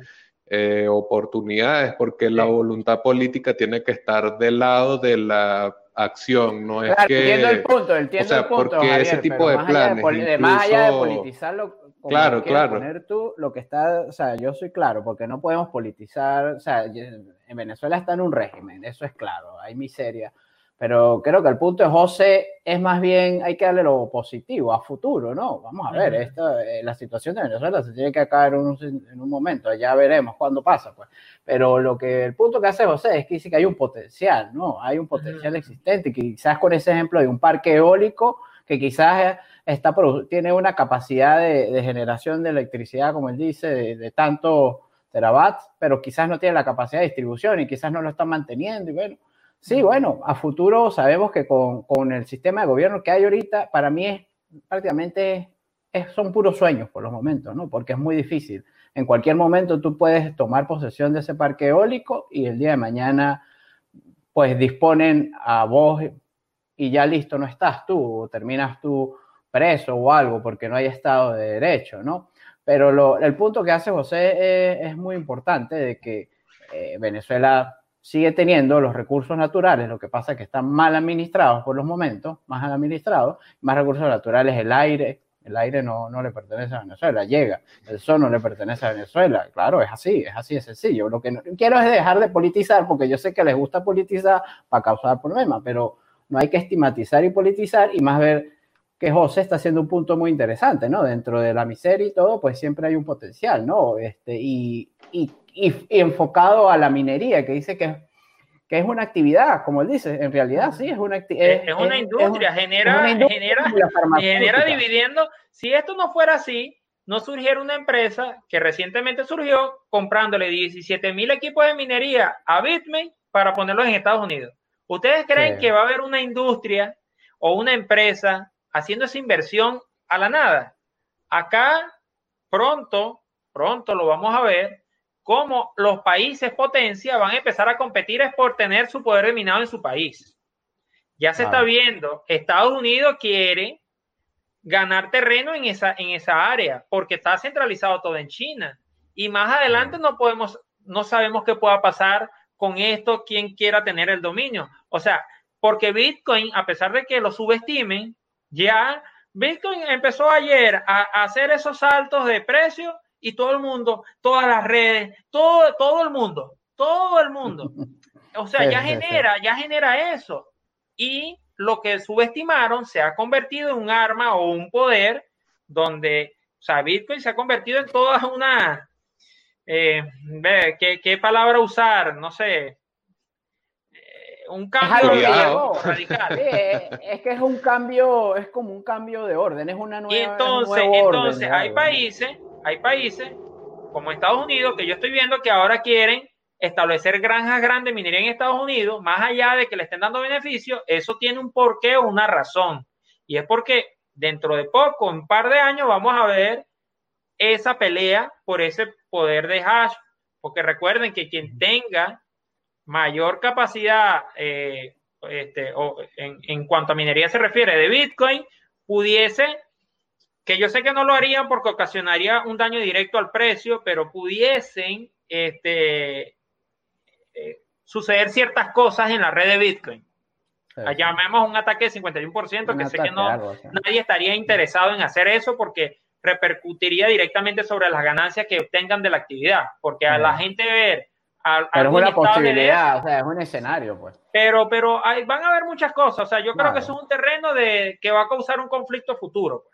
S1: eh, oportunidades, porque la voluntad política tiene que estar del lado de la acción, no es que...
S4: Entiendo el punto, entiendo o sea, el punto,
S1: porque ese tipo de planes...
S4: Allá Más allá de politizarlo,
S1: claro, claro.
S4: Poner tú lo que está, o sea, yo soy claro, porque no podemos politizar, o sea, en Venezuela está en un régimen, eso es claro, hay miseria, pero creo que el punto de José es más bien, hay que darle lo positivo, a futuro, ¿no? Vamos a ver, esta, eh, la situación de Venezuela se tiene que acabar en un, en un, momento, ya veremos cuándo pasa, pues. Pero lo que, el punto que hace José es que dice que hay un potencial, ¿no? Hay un potencial existente, quizás con ese ejemplo de un parque eólico que quizás está, tiene una capacidad de, de generación de electricidad, como él dice, de, de tanto terawatts, pero quizás no tiene la capacidad de distribución y quizás no lo están manteniendo y bueno Sí, bueno, a futuro sabemos que con, con, el sistema de gobierno que hay ahorita, para mí es prácticamente es, son puros sueños por los momentos, ¿no? Porque es muy difícil. En cualquier momento tú puedes tomar posesión de ese parque eólico y el día de mañana, pues disponen a vos y ya listo, no estás tú, o terminas tú preso o algo porque no hay Estado de Derecho, ¿no? Pero lo, el punto que hace José es, es muy importante de que eh, Venezuela sigue teniendo los recursos naturales, lo que pasa es que están mal administrados por los momentos, más administrados, más recursos naturales, el aire, el aire no, no le pertenece a Venezuela, llega, el sol no le pertenece a Venezuela, claro, es así, es así de sencillo. Lo que no, quiero es dejar de politizar, porque yo sé que les gusta politizar para causar problemas, pero no hay que estigmatizar y politizar y más ver que José está haciendo un punto muy interesante, ¿no? Dentro de la miseria y todo, pues siempre hay un potencial, ¿no? Este, y, y, y, enfocado a la minería, que dice que, que, es una actividad, como él dice, en realidad sí, es una actividad.
S5: Es, una industria, genera, genera, genera dividiendo. Si esto no fuera así, no surgiera una empresa que recientemente surgió comprándole 17 mil equipos de minería a Bitmain para ponerlos en Estados Unidos. ¿Ustedes creen que va a haber una industria o una empresa haciendo esa inversión a la nada. Acá pronto, pronto lo vamos a ver, cómo los países potencia van a empezar a competir es por tener su poder de minado en su país. Ya se está viendo, Estados Unidos quiere ganar terreno en esa, en esa área porque está centralizado todo en China. Y más adelante no podemos, no sabemos qué pueda pasar con esto, quien quiera tener el dominio. O sea, porque Bitcoin, a pesar de que lo subestimen, ya Bitcoin empezó ayer a, hacer esos saltos de precio y todo el mundo, todas las redes, todo, todo el mundo, todo el mundo. O sea, ya genera, ya genera eso. Y lo que subestimaron se ha convertido en un arma o un poder donde, o sea, Bitcoin se ha convertido en toda una, eh, ¿qué, ¿qué, palabra usar? No sé, un cambio
S4: radical. es, que es un cambio, es como un cambio de orden, es una nueva.
S5: Y entonces, entonces hay países, hay países como Estados Unidos que yo estoy viendo que ahora quieren establecer granjas grandes de minería en Estados Unidos, más allá de que le estén dando beneficios, eso tiene un porqué o una razón. Y es porque dentro de poco, un par de años, vamos a ver esa pelea por ese poder de hash. Porque recuerden que quien tenga mayor capacidad eh, este, en, en, cuanto a minería se refiere de Bitcoin, pudiese, que yo sé que no lo harían porque ocasionaría un daño directo al precio, pero pudiesen este, eh, suceder ciertas cosas en la red de Bitcoin. Llamemos un ataque de 51%, que sé que no, nadie estaría interesado en hacer eso porque repercutiría directamente sobre las ganancias que obtengan de la actividad, porque a la gente ver
S4: pero es una posibilidad, o sea, es un escenario, pues.
S5: Pero, pero hay, van a haber muchas cosas, o sea, yo creo que es un terreno de que va a causar un conflicto futuro. Pues.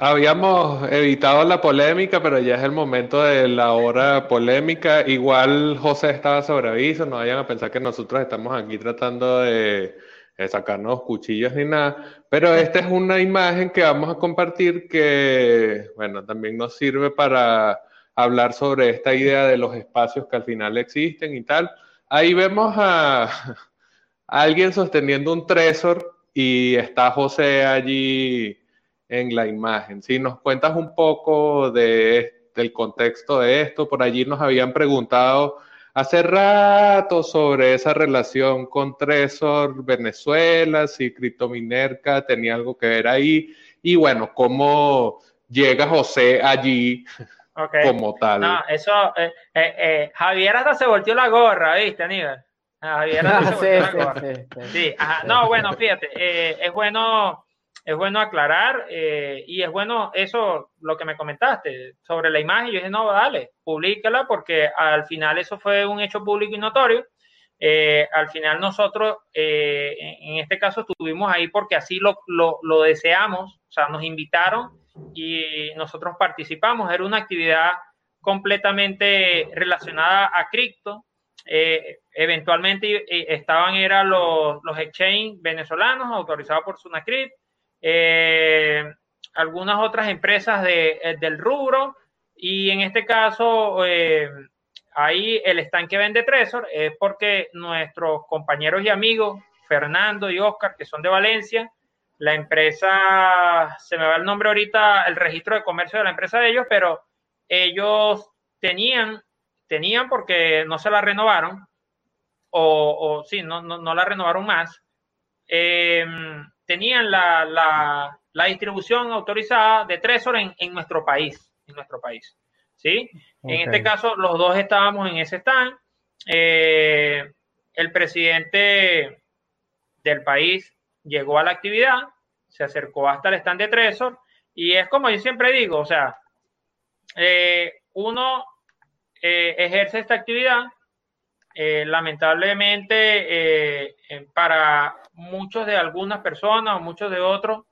S1: Habíamos evitado la polémica, pero ya es el momento de la hora polémica. Igual José estaba sobre aviso, no vayan a pensar que nosotros estamos aquí tratando de, de sacarnos cuchillos ni nada, pero esta es una imagen que vamos a compartir que, bueno, también nos sirve para hablar sobre esta idea de los espacios que al final existen y tal. Ahí vemos a, alguien sosteniendo un tresor y está José allí en la imagen. Si nos cuentas un poco de, del contexto de esto, por allí nos habían preguntado hace rato sobre esa relación con Tresor Venezuela, si Criptominerca tenía algo que ver ahí, y bueno, cómo llega José allí como tal.
S5: No, eso, eh, eh, eh, Javier hasta se volteó la gorra, ¿viste, Aníbal? Javier hasta se volteó la gorra. Sí, no, bueno, fíjate, es bueno, es bueno aclarar y es bueno eso, lo que me comentaste sobre la imagen. Yo dije, no, dale, públicala porque al final eso fue un hecho público y notorio. al final nosotros, en, este caso, estuvimos ahí porque así lo, lo, lo deseamos, o sea, nos invitaron y nosotros participamos. Era una actividad completamente relacionada a cripto. Eh, eventualmente eh, estaban eran los, los exchange venezolanos autorizados por Sunacript, eh, algunas otras empresas de, del rubro. Y en este caso ahí el stand que vende Tresor es porque nuestros compañeros y amigos Fernando y Oscar que son de Valencia la empresa, se me va el nombre ahorita, el registro de comercio de la empresa de ellos, pero ellos tenían, tenían porque no se la renovaron, o, o sí, no, no, la renovaron más, em, tenían la, la, la, distribución autorizada de Tresor en, en, nuestro país, en nuestro país, ¿sí? En este caso, los dos estábamos en ese stand, eh, el presidente del país llegó a la actividad, se acercó hasta el stand de Tresor y es como yo siempre digo, o sea, eh, uno eh, ejerce esta actividad, lamentablemente para muchos de algunas personas o muchos de otros,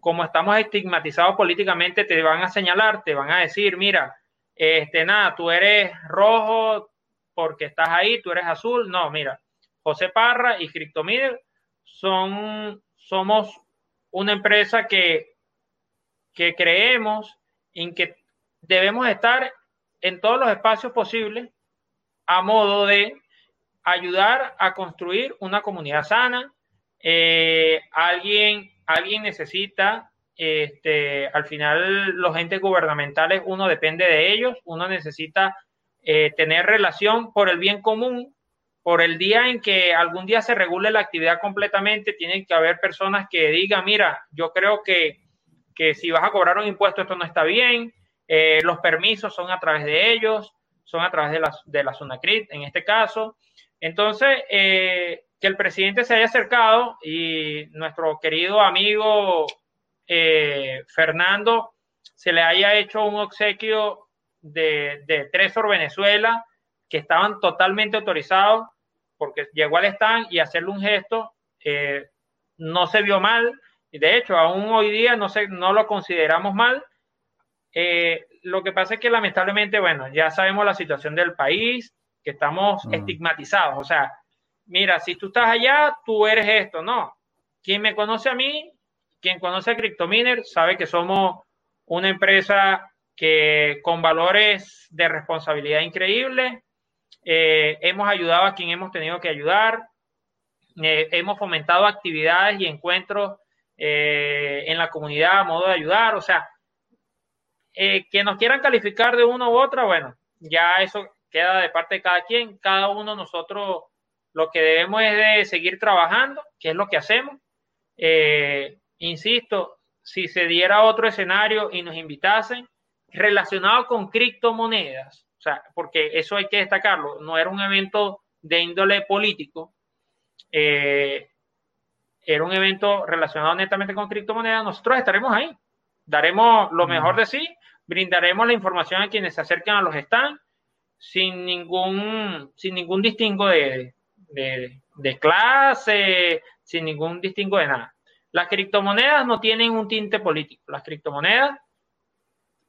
S5: como estamos estigmatizados políticamente, te van a señalar, te van a decir, mira, este, nada, tú eres rojo porque estás ahí, tú eres azul. No, mira, José Parra y Cryptominer son, somos una empresa que, que creemos en que debemos estar en todos los espacios posibles a modo de ayudar a construir una comunidad sana. Eh, alguien, alguien necesita este, al final los entes gubernamentales, uno depende de ellos, uno necesita eh, tener relación por el bien común, por el día en que algún día se regule la actividad completamente, tienen que haber personas que digan, mira, yo creo que, que si vas a cobrar un impuesto esto no está bien, eh, los permisos son a través de ellos, son a través de la, de la SUNACRIT en este caso. Entonces, eh, que el presidente se haya acercado y nuestro querido amigo eh, Fernando se le haya hecho un obsequio de, de Tresor Venezuela, que estaban totalmente autorizados, porque llegó al stand y hacerle un gesto eh, no se vio mal. y De hecho, aún hoy día no, se, no lo consideramos mal. Eh, lo que pasa es que lamentablemente, bueno, ya sabemos la situación del país, que estamos mm. estigmatizados. O sea, mira, si tú estás allá, tú eres esto. No. Quien me conoce a mí quien conoce a CryptoMiner sabe que somos una empresa que con valores de responsabilidad increíbles, eh, hemos ayudado a quien hemos tenido que ayudar, eh, hemos fomentado actividades y encuentros eh, en la comunidad a modo de ayudar, o sea, que nos quieran calificar de una u otra, bueno, ya eso queda de parte de cada quien, cada uno nosotros lo que debemos es de seguir trabajando, que es lo que hacemos. Eh, insisto, si se diera otro escenario y nos invitasen relacionado con criptomonedas, o sea, porque eso hay que destacarlo, no era un evento de índole político, eh, era un evento relacionado netamente con criptomonedas, nosotros estaremos ahí, daremos lo mejor de sí, brindaremos la información a quienes se acerquen a los stands sin ningún, sin ningún distingo de, de clase, sin ningún distingo de nada. Las criptomonedas no tienen un tinte político. Las criptomonedas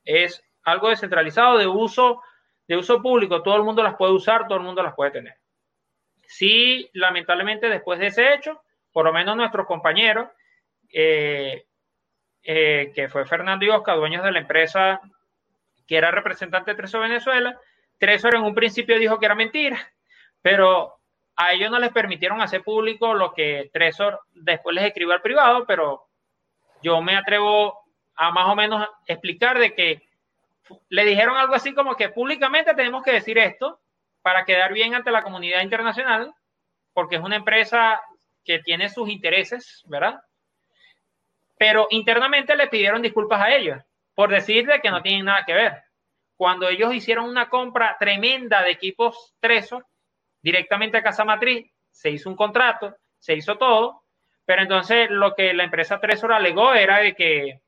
S5: es algo descentralizado de uso, de uso público. Todo el mundo las puede usar, todo el mundo las puede tener. Sí, lamentablemente después de ese hecho, por lo menos nuestros compañeros, eh, eh, que fue Fernando y Oscar, dueños de la empresa que era representante de Tresor Venezuela, Tresor en un principio dijo que era mentira, pero a ellos no les permitieron hacer público lo que Tresor después les escribió al privado, pero yo me atrevo a más o menos explicar de que le dijeron algo así como que públicamente tenemos que decir esto para quedar bien ante la comunidad internacional, porque es una empresa que tiene sus intereses, ¿verdad? Pero internamente le pidieron disculpas a ellos por decirle que no tienen nada que ver. Cuando ellos hicieron una compra tremenda de equipos Tresor, directamente a Casa Matriz, se hizo un contrato, se hizo todo, pero entonces lo que la empresa Tresor alegó era de que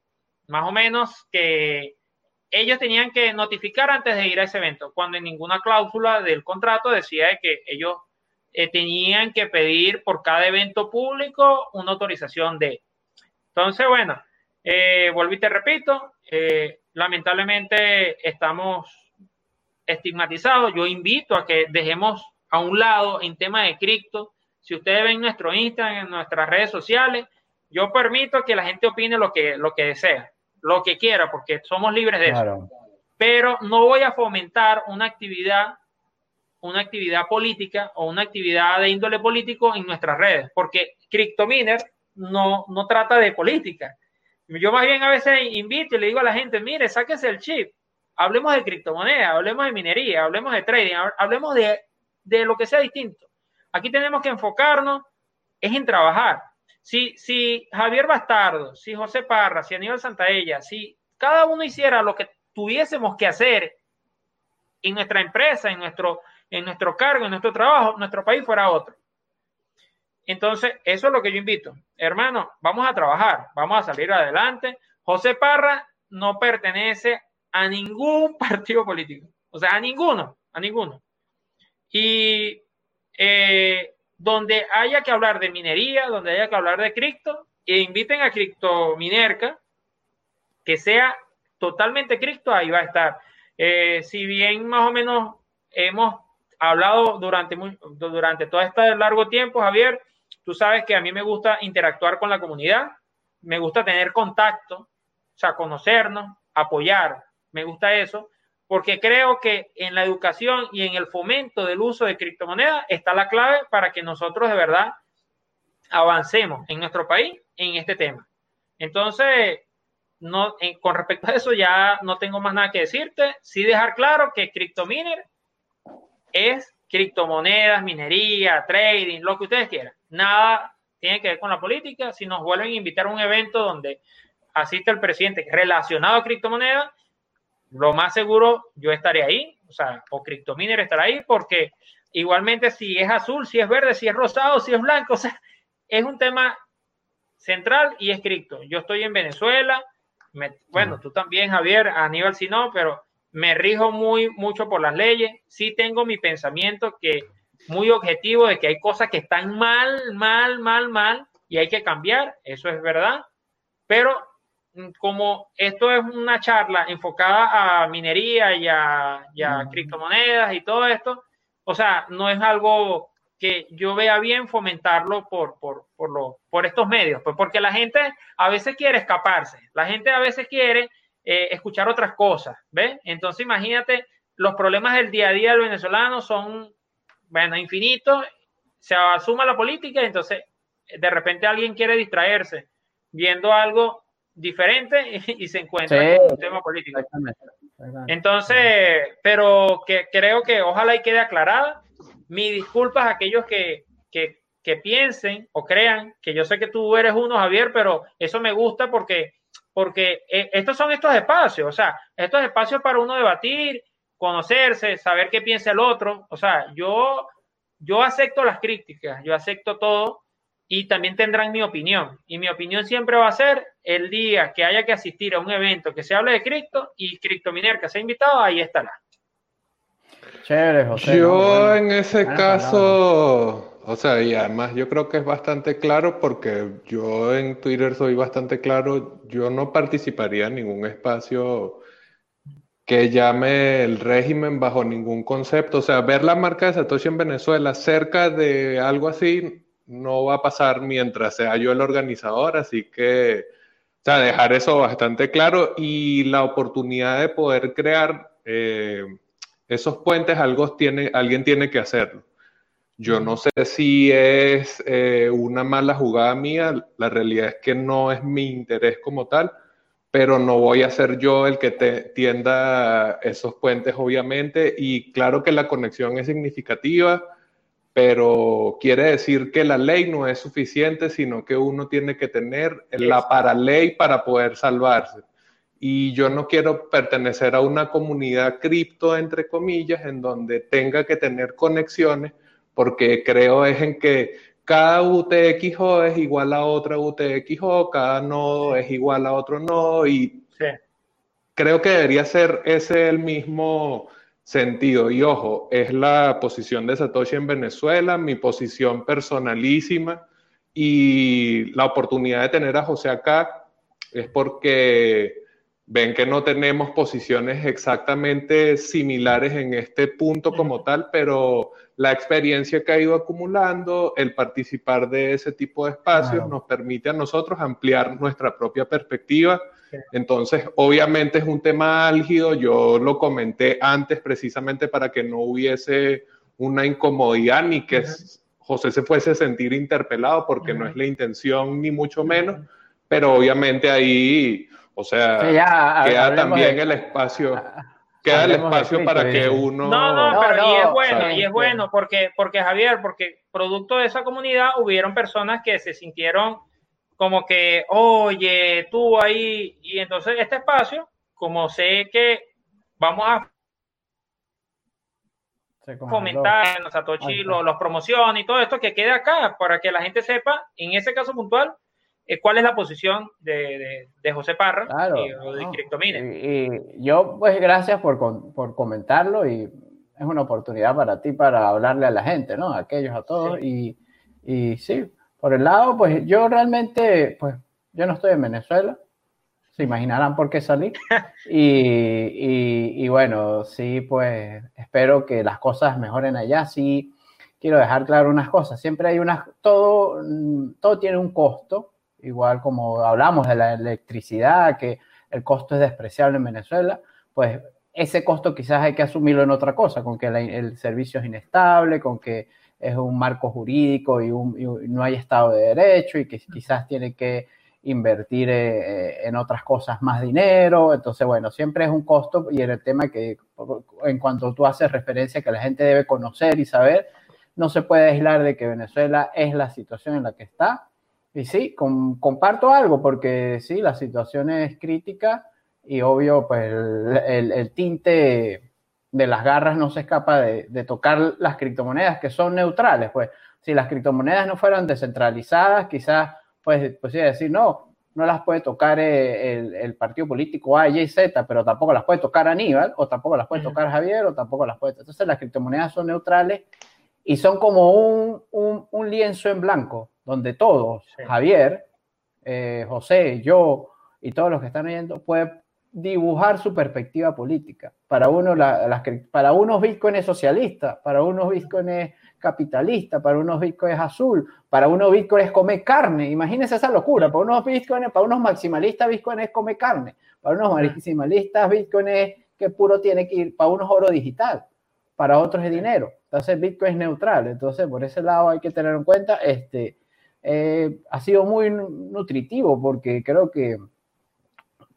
S5: más o menos que ellos tenían que notificar antes de ir a ese evento, cuando en ninguna cláusula del contrato decía de que ellos eh, tenían que pedir por cada evento público una autorización de. Entonces, bueno, eh, vuelvo y te repito, eh, lamentablemente estamos estigmatizados. Yo invito a que dejemos a un lado en tema de cripto. Si ustedes ven nuestro Instagram, en nuestras redes sociales, yo permito que la gente opine lo que, lo que desea, lo que quiera, porque somos libres de eso. Pero no voy a fomentar una actividad, una actividad política o una actividad de índole político en nuestras redes, porque CryptoMiner no, no trata de política. Yo más bien a veces invito y le digo a la gente, mire, sáquese el chip, hablemos de criptomonedas, hablemos de minería, hablemos de trading, hablemos de de lo que sea distinto. Aquí tenemos que enfocarnos es en trabajar. Si, si Javier Bastardo, si José Parra, si Aníbal Santaella, si cada uno hiciera lo que tuviésemos que hacer en nuestra empresa, en nuestro, en nuestro cargo, en nuestro trabajo, nuestro país fuera otro. Entonces, eso es lo que yo invito. Hermano, vamos a trabajar, vamos a salir adelante. José Parra no pertenece a ningún partido político, o sea, a ninguno, a ninguno. Y eh, donde haya que hablar de minería, donde haya que hablar de cripto, e inviten a Criptominerca, que sea totalmente cripto, ahí va a estar. Eh, si bien más o menos hemos hablado durante, durante todo este largo tiempo, Javier, tú sabes que a mí me gusta interactuar con la comunidad, me gusta tener contacto, o sea, conocernos, apoyar, me gusta eso, porque creo que en la educación y en el fomento del uso de criptomonedas está la clave para que nosotros de verdad avancemos en nuestro país en este tema. Entonces, no, con respecto a eso ya no tengo más nada que decirte. Sí dejar claro que CryptoMiner es criptomonedas, minería, trading, lo que ustedes quieran. Nada tiene que ver con la política. Si nos vuelven a invitar a un evento donde asiste el presidente relacionado a criptomonedas, lo más seguro yo estaré ahí, o sea, o CryptoMiner estará ahí, porque igualmente si es azul, si es verde, si es rosado, si es blanco, o sea, es un tema central y es cripto. Yo estoy en Venezuela, bueno, tú también, Javier, a nivel si no, pero me rijo muy mucho por las leyes. Sí tengo mi pensamiento que muy objetivo de que hay cosas que están mal, mal, mal, mal y hay que cambiar, eso es verdad. Pero como esto es una charla enfocada a minería y a, y a criptomonedas y todo esto, o sea, no es algo que yo vea bien fomentarlo por, por, por, lo, por estos medios, pues porque la gente a veces quiere escaparse, la gente a veces quiere eh, escuchar otras cosas, ¿ves? Entonces imagínate, los problemas del día a día del venezolano son, bueno, infinitos, se asuma la política y entonces de repente alguien quiere distraerse viendo algo diferente y, se encuentra con un tema político. Entonces, pero que creo que ojalá y quede aclarada. Mis disculpas a aquellos que, que, que, piensen o crean que yo sé que tú eres uno, Javier, pero eso me gusta porque, porque eh, estos son estos espacios, o sea, estos espacios para uno debatir, conocerse, saber qué piensa el otro. O sea, yo, yo acepto las críticas, yo acepto todo y también tendrán mi opinión. Y mi opinión siempre va a ser el día que haya que asistir a un evento que se hable de cripto y Criptominer que sea invitado, ahí estará.
S1: Yo en ese caso, o sea, y además yo creo que es bastante claro porque yo en Twitter soy bastante claro, yo no participaría en ningún espacio que llame el régimen bajo ningún concepto. O sea, ver la marca de Satoshi en Venezuela cerca de algo así no va a pasar mientras sea yo el organizador, así que, o sea, dejar eso bastante claro y la oportunidad de poder crear... Eh, esos puentes algo tiene, alguien tiene que hacerlo. Yo no sé si es eh, una mala jugada mía, la realidad es que no es mi interés como tal, pero no voy a ser yo el que te tienda esos puentes, obviamente, y claro que la conexión es significativa, pero quiere decir que la ley no es suficiente, sino que uno tiene que tener la paraley para poder salvarse. Y yo no quiero pertenecer a una comunidad cripto, entre comillas, en donde tenga que tener conexiones, porque creo es en que cada UTXO es igual a otra UTXO, cada nodo es igual a otro nodo y creo que debería ser ese el mismo sentido. Y ojo, es la posición de Satoshi en Venezuela, mi posición personalísima y la oportunidad de tener a José acá es porque ven que no tenemos posiciones exactamente similares en este punto como tal, pero la experiencia que ha ido acumulando, el participar de ese tipo de espacios nos permite a nosotros ampliar nuestra propia perspectiva. Entonces, obviamente es un tema álgido, yo lo comenté antes precisamente para que no hubiese una incomodidad ni que José se fuese a sentir interpelado, porque no es la intención ni mucho menos, pero obviamente ahí o sea, queda también el espacio. Queda el espacio para que uno.
S5: No, no, pero y es bueno, y es bueno, porque, porque Javier, porque producto de esa comunidad hubieron personas que se sintieron como que, oye, tú ahí, y entonces este espacio, como sé que vamos a fomentar en Satoshi los, los promociones y todo esto que quede acá para que la gente sepa, en ese caso puntual, eh, cuál es la posición de, de, José Parra
S4: y, o de y, yo, pues, gracias por, por, comentarlo y es una oportunidad para ti para hablarle a la gente, ¿no? A aquellos, a todos. Y, y sí, por el lado, pues yo realmente, pues, yo no estoy en Venezuela. Se imaginarán por qué salí. Y, y, bueno, sí, pues espero que las cosas mejoren allá. Sí, quiero dejar claro unas cosas. Siempre hay unas, todo, todo tiene un costo igual como hablamos de la electricidad, que el costo es despreciable en Venezuela, pues ese costo quizás hay que asumirlo en otra cosa, con que el servicio es inestable, con que es un marco jurídico y, no hay Estado de Derecho y que quizás tiene que invertir eh, en otras cosas más dinero. Entonces, bueno, siempre es un costo y en el tema que en cuanto tú haces referencia que la gente debe conocer y saber, no se puede aislar de que Venezuela es la situación en la que está y sí, comparto algo porque sí, la situación es crítica y obvio, pues el, tinte de las garras no se escapa de, tocar las criptomonedas que son neutrales. Pues si las criptomonedas no fueran descentralizadas, quizás pues, pues decir, no, no las puede tocar eh, el, partido político A, Y, Z, pero tampoco las puede tocar Aníbal, o tampoco las puede tocar Javier, o tampoco las puede. Entonces las criptomonedas son neutrales y son como un, un lienzo en blanco donde todos, Javier, eh, José, yo y todos los que están oyendo, pueden dibujar su perspectiva política. Para, uno, para unos Bitcoin es socialista, para unos Bitcoin es capitalista, para unos Bitcoin es azul, para unos Bitcoin es comer carne. Imagínense esa locura. Para unos Bitcoin, para unos maximalistas Bitcoin es comer carne, para unos maximalistas Bitcoin es que puro tiene que ir, para unos oro digital, para otros es dinero. Entonces Bitcoin es neutral. Entonces por ese lado hay que tener en cuenta este eh, ha sido muy nutritivo porque creo que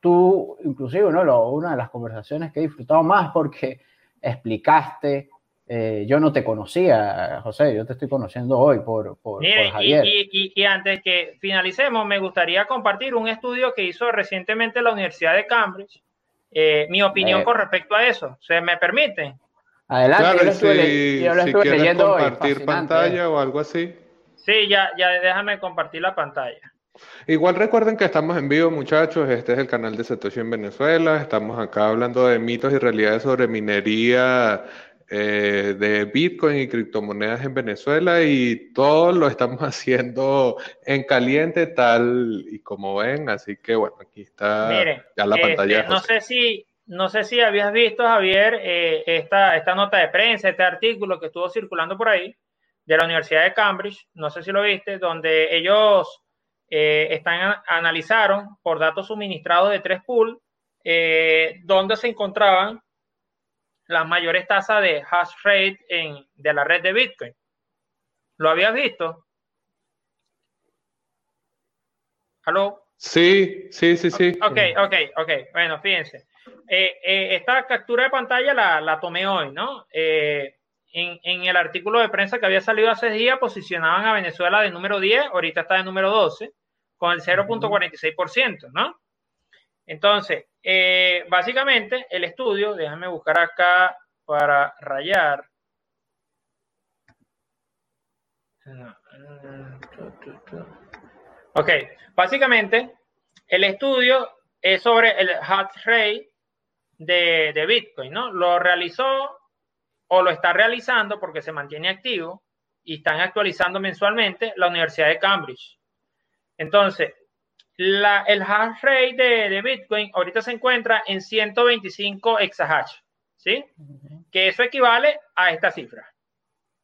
S4: tú, inclusive, ¿no? una de las conversaciones que he disfrutado más porque explicaste, eh, yo no te conocía, José, yo te estoy conociendo hoy por, por, Javier.
S5: Y, y, antes que finalicemos, me gustaría compartir un estudio que hizo recientemente la Universidad de Cambridge. Eh, mi opinión con respecto a eso, ¿se me permite?
S1: Adelante, yo si, yo lo estuve si leyendo compartir pantalla o algo así.
S5: Sí, ya, ya déjame compartir la pantalla.
S1: Igual recuerden que estamos en vivo, muchachos. Este es el canal de Satoshi en Venezuela. Estamos acá hablando de mitos y realidades sobre minería eh, de Bitcoin y criptomonedas en Venezuela y todo lo estamos haciendo en caliente, tal y como ven. Así que bueno, aquí está
S5: ya la pantalla. Este, no sé si no sé si habías visto, Javier, eh, esta, esta nota de prensa, este artículo que estuvo circulando por ahí de la Universidad de Cambridge, no sé si lo viste, donde ellos eh, están, analizaron por datos suministrados de tres pools, eh, donde se encontraban las mayores tasas de hash rate en, de la red de Bitcoin. ¿Lo habías visto? ¿Aló?
S1: Sí, sí, sí, sí.
S5: Ok, ok, ok. Bueno, fíjense. Eh, esta captura de pantalla la, la tomé hoy, ¿no? en, el artículo de prensa que había salido hace días, posicionaban a Venezuela de número 10, ahorita está de número 12, con el 0.46%, ¿no? Entonces, eh, básicamente, el estudio, déjame buscar acá para rayar. Ok, básicamente, el estudio es sobre el hash rate de, de Bitcoin, ¿no? Lo realizó o lo está realizando porque se mantiene activo y están actualizando mensualmente la Universidad de Cambridge. Entonces, la, el hash rate de, Bitcoin ahorita se encuentra en 125 exahash, ¿sí? Que eso equivale a esta cifra.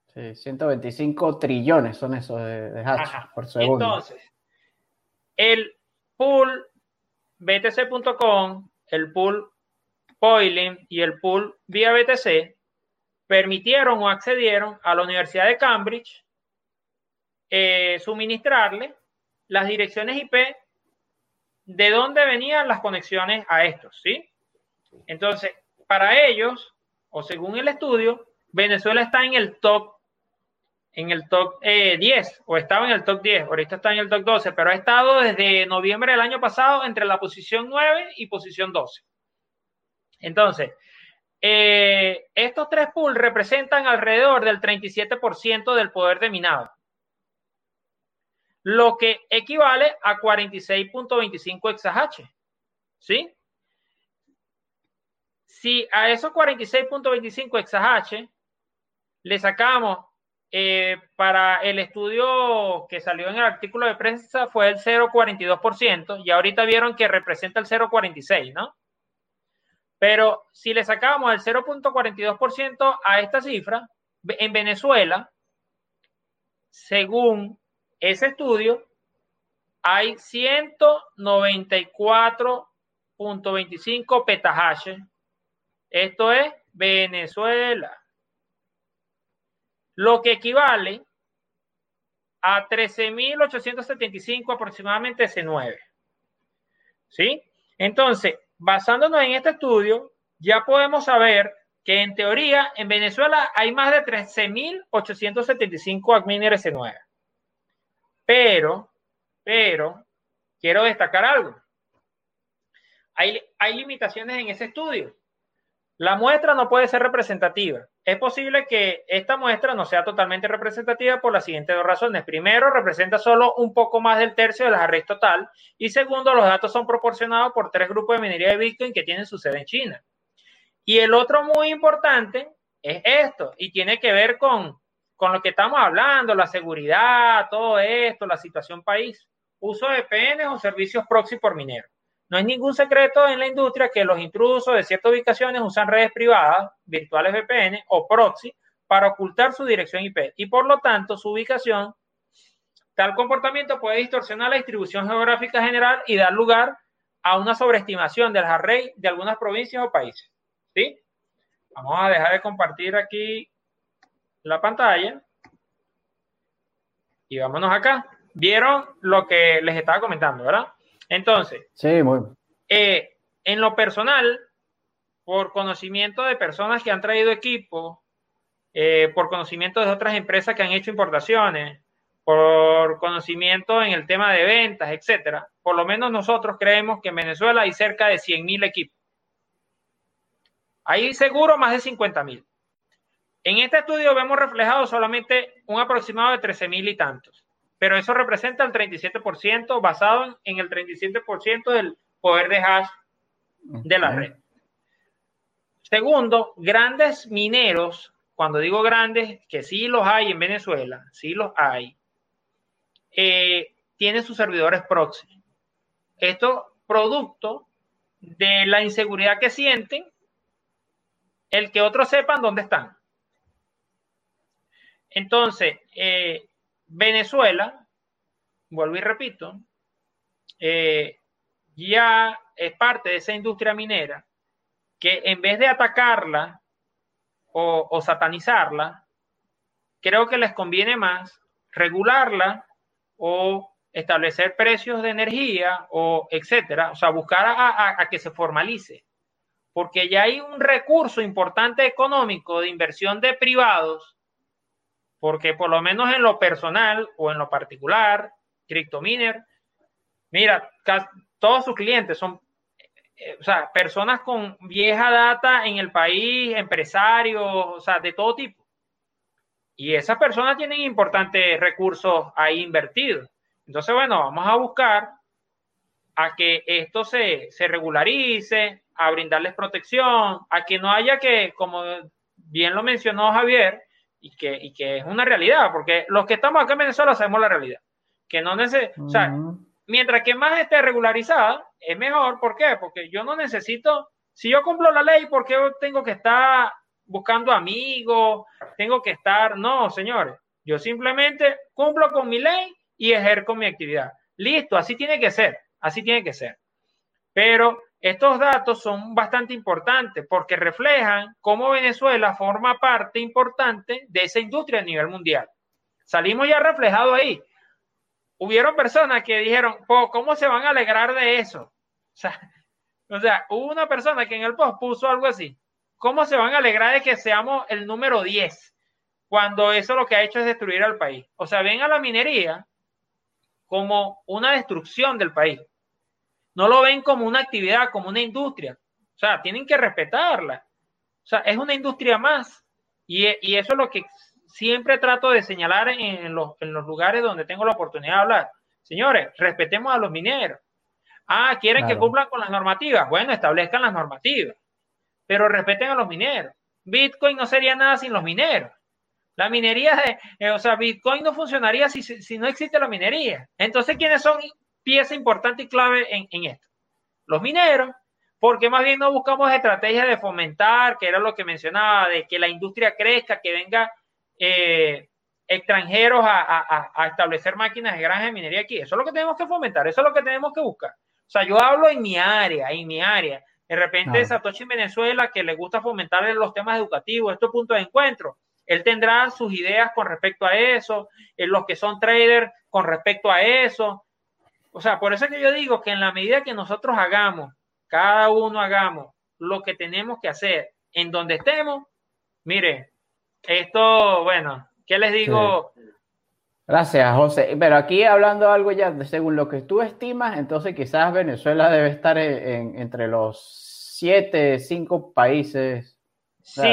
S4: Sí, 125 trillones son esos de, hash por segundo.
S5: Entonces, el pool BTC.com, el pool Poiling y el pool vía BTC permitieron o accedieron a la Universidad de Cambridge eh, suministrarle las direcciones IP de dónde venían las conexiones a estos, ¿sí? Entonces, para ellos, o según el estudio, Venezuela está en el top, en el top 10, eh, o estaba en el top 10, ahorita está en el top 12, pero ha estado desde noviembre del año pasado entre la posición 9 y posición 12. Entonces, eh, estos tres pools representan alrededor del 37% del poder de minado, lo que equivale a 46.25 exahash. ¿Sí? Si a esos 46.25 exahash le sacamos eh, para el estudio que salió en el artículo de prensa fue el 0,42% y ahorita vieron que representa el 0,46, ¿no? Pero si le sacamos el 0.42% a esta cifra, en Venezuela, según ese estudio, hay 194.25 petahashes. Esto es Venezuela lo que equivale a 13.875 aproximadamente S9. ¿Sí? Entonces, basándonos en este estudio, ya podemos saber que en teoría en Venezuela hay más de 13.875 adminer S9. Pero, pero, quiero destacar algo. Hay, limitaciones en ese estudio. La muestra no puede ser representativa. Es posible que esta muestra no sea totalmente representativa por las siguientes dos razones. Primero, representa solo un poco más del tercio de la red total. Y segundo, los datos son proporcionados por tres grupos de minería de Bitcoin que tienen su sede en China. Y el otro muy importante es esto, y tiene que ver con, con lo que estamos hablando, la seguridad, todo esto, la situación país. Uso de PNs o servicios proxy por minero. No hay ningún secreto en la industria que los intrusos de ciertas ubicaciones usan redes privadas, virtuales VPN o proxy para ocultar su dirección IP y por lo tanto su ubicación. Tal comportamiento puede distorsionar la distribución geográfica general y dar lugar a una sobreestimación del array de algunas provincias o países. ¿Sí? Vamos a dejar de compartir aquí la pantalla y vámonos acá. ¿Vieron lo que les estaba comentando, verdad? Entonces,
S4: sí, muy...
S5: Eh, en lo personal, por conocimiento de personas que han traído equipo, eh, por conocimiento de otras empresas que han hecho importaciones, por conocimiento en el tema de ventas, etcétera, por lo menos nosotros creemos que en Venezuela hay cerca de 100.000 equipos. Hay seguro más de 50.000. En este estudio vemos reflejado solamente un aproximado de 13.000 y tantos pero eso representa el 37% basado en el 37% del poder de hash de la red. Segundo, grandes mineros, cuando digo grandes, que sí los hay en Venezuela, sí los hay, eh, tienen sus servidores proxy. Esto producto de la inseguridad que sienten, el que otros sepan dónde están. Entonces, eh, Venezuela, vuelvo y repito, eh, ya es parte de esa industria minera que en vez de atacarla o, satanizarla, creo que les conviene más regularla o establecer precios de energía o etcétera, o sea, buscar a, que se formalice, porque ya hay un recurso importante económico de inversión de privados porque por lo menos en lo personal o en lo particular, CryptoMiner, mira, todos sus clientes son, eh, o sea, personas con vieja data en el país, empresarios, o sea, de todo tipo. Y esas personas tienen importantes recursos ahí invertidos. Entonces, bueno, vamos a buscar a que esto se, se regularice, a brindarles protección, a que no haya que, como bien lo mencionó Javier, y que, y que es una realidad, porque los que estamos acá en Venezuela sabemos la realidad. Que no o sea, mientras que más esté regularizada, es mejor. ¿Por qué? Porque yo no necesito, si yo cumplo la ley, ¿por qué tengo que estar buscando amigos? Tengo que estar, no, señores, yo simplemente cumplo con mi ley y ejerzo mi actividad. Listo, así tiene que ser, así tiene que ser. Pero estos datos son bastante importantes porque reflejan cómo Venezuela forma parte importante de esa industria a nivel mundial. Salimos ya reflejados ahí. Hubieron personas que dijeron, ¿cómo se van a alegrar de eso? O sea, hubo una persona que en el post puso algo así. ¿Cómo se van a alegrar de que seamos el número 10 cuando eso lo que ha hecho es destruir al país? O sea, ven a la minería como una destrucción del país no lo ven como una actividad, como una industria. O sea, tienen que respetarla. O sea, es una industria más. Y, y eso es lo que siempre trato de señalar en los, en los, lugares donde tengo la oportunidad de hablar. Señores, respetemos a los mineros. Ah, quieren que cumplan con las normativas. Bueno, establezcan las normativas, pero respeten a los mineros. Bitcoin no sería nada sin los mineros. La minería, de, eh, o sea, Bitcoin no funcionaría si, si, no existe la minería. Entonces, ¿quiénes son pieza importante y clave en, en esto? Los mineros, porque más bien no buscamos estrategias de fomentar, que era lo que mencionaba, de que la industria crezca, que venga eh, extranjeros a, a, establecer máquinas de granja de minería aquí. Eso es lo que tenemos que fomentar, eso es lo que tenemos que buscar. O sea, yo hablo en mi área, en mi área. De repente, Satoshi en Venezuela, que le gusta fomentar los temas educativos, estos puntos de encuentro, él tendrá sus ideas con respecto a eso, en los que son traders con respecto a eso. O sea, por eso es que yo digo que en la medida que nosotros hagamos, cada uno hagamos lo que tenemos que hacer en donde estemos, mire, esto, bueno, ¿qué les digo?
S4: Gracias, José. Pero aquí hablando algo ya, según lo que tú estimas, entonces quizás Venezuela debe estar en, entre los siete, cinco países.
S5: Sí,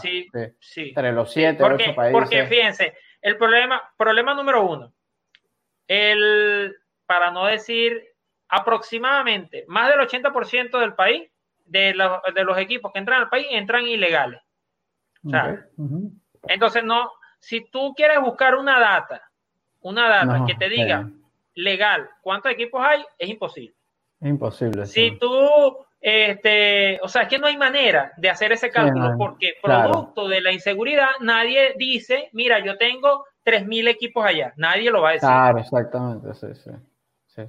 S5: sí, sí,
S4: Entre los siete, porque, ocho países.
S5: Porque fíjense, el problema, problema número uno, el, para no decir aproximadamente más del 80% del país, de, de los equipos que entran al país, entran ilegales. Entonces, no, si tú quieres buscar una data, una data que te diga legal cuántos equipos hay, es imposible.
S4: Imposible.
S5: Si tú, este, o sea, es que no hay manera de hacer ese cálculo porque producto de la inseguridad, nadie dice, mira, yo tengo 3.000 equipos allá. Nadie lo va a decir.
S4: Claro, exactamente, sí, sí.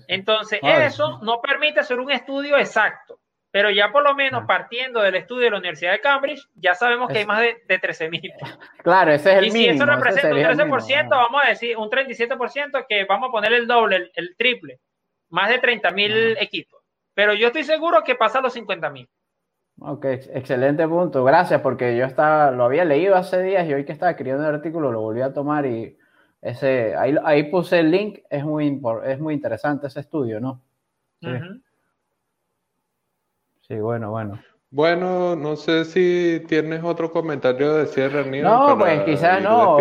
S5: Entonces, eso no permite hacer un estudio exacto. Pero ya por lo menos partiendo del estudio de la Universidad de Cambridge, ya sabemos que hay más de, de 13.000.
S4: Claro, ese es el mínimo.
S5: Y si eso representa un 13%, vamos a decir, un 37%, que vamos a poner el doble, el, triple, más de 30.000 equipos. Pero yo estoy seguro que pasa los 50.000.
S4: Ok, excelente punto. Gracias, porque yo estaba, lo había leído hace días y hoy que estaba escribiendo el artículo lo volví a tomar y ese, ahí, ahí puse el link. Es muy, es muy interesante ese estudio, ¿no? Sí. Sí, bueno, bueno.
S1: Bueno, no sé si tienes otro comentario de cierre,
S4: No, pues quizás no.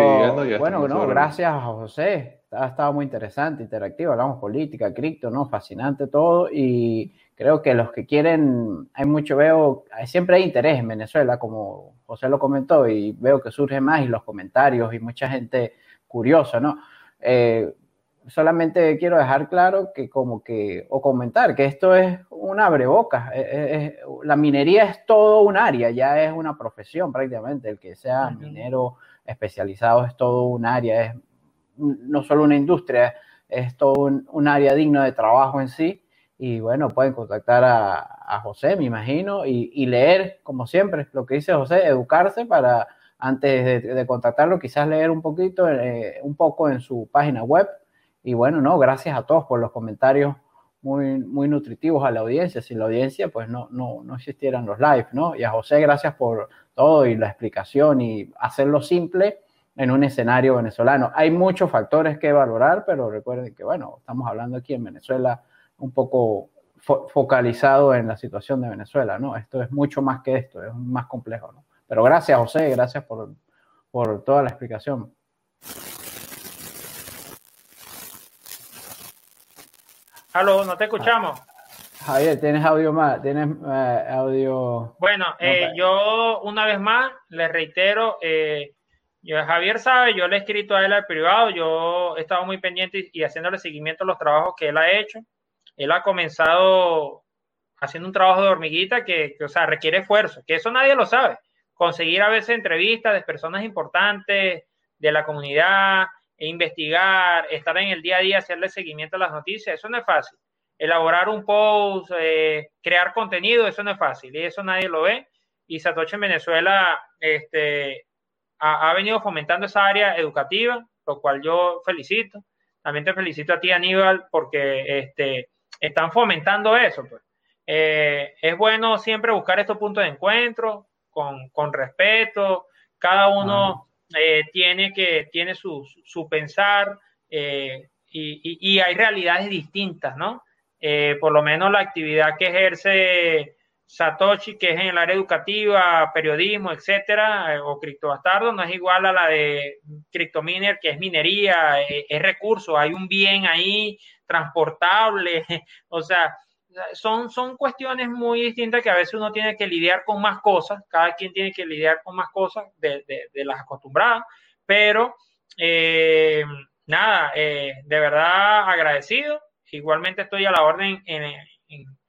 S4: Bueno, no, gracias a José. Ha estado muy interesante, interactivo. Hablamos política, cripto, ¿no? Fascinante todo. Y creo que los que quieren, hay mucho, veo, siempre hay interés en Venezuela, como José lo comentó, y veo que surge más y los comentarios y mucha gente curiosa, ¿no? Eh, solamente quiero dejar claro que como que, o comentar que esto es un abreboca. la minería es todo un área, ya es una profesión prácticamente. El que sea minero especializado es todo un área, es no solo una industria, es todo un, área digno de trabajo en sí. Y bueno, pueden contactar a, José, me imagino, y, leer, como siempre, lo que dice José, educarse para antes de, contactarlo, quizás leer un poquito, eh, un poco en su página web y bueno, no, gracias a todos por los comentarios muy, muy nutritivos a la audiencia. Sin la audiencia, pues no, no, no existieran los live, ¿no? Y a José, gracias por todo y la explicación y hacerlo simple en un escenario venezolano. Hay muchos factores que valorar, pero recuerden que, bueno, estamos hablando aquí en Venezuela un poco focalizado en la situación de Venezuela, ¿no? Esto es mucho más que esto, es más complejo, ¿no? Pero gracias, José, gracias por, por toda la explicación.
S5: Aló, no te escuchamos.
S4: Javier, ¿tienes audio más? ¿Tienes eh, audio?
S5: Bueno, eh, yo una vez más le reitero, eh, Javier sabe, yo le he escrito a él al privado, yo he estado muy pendiente y, haciéndole seguimiento a los trabajos que él ha hecho. Él ha comenzado haciendo un trabajo de hormiguita que, que, o sea, requiere esfuerzo, que eso nadie lo sabe. Conseguir a veces entrevistas de personas importantes de la comunidad, e investigar, estar en el día a día, hacerle seguimiento a las noticias, eso no es fácil. Elaborar un post, eh, crear contenido, eso no es fácil y eso nadie lo ve. Y Satoshi en Venezuela este, ha, venido fomentando esa área educativa, lo cual yo felicito. También te felicito a ti, Aníbal, porque este, están fomentando eso. Pues. Eh, es bueno siempre buscar estos puntos de encuentro con, con respeto. Cada uno eh, tiene, que, tiene su, su pensar eh, y, y, hay realidades distintas, ¿no? Eh, por lo menos la actividad que ejerce Satoshi, que es en el área educativa, periodismo, etcétera, eh, o criptobastardo, no es igual a la de CryptoMiner, que es minería, eh, es recurso, hay un bien ahí transportable, o sea, son, son cuestiones muy distintas que a veces uno tiene que lidiar con más cosas, cada quien tiene que lidiar con más cosas de, las acostumbradas, pero eh, nada, de verdad agradecido, igualmente estoy a la orden en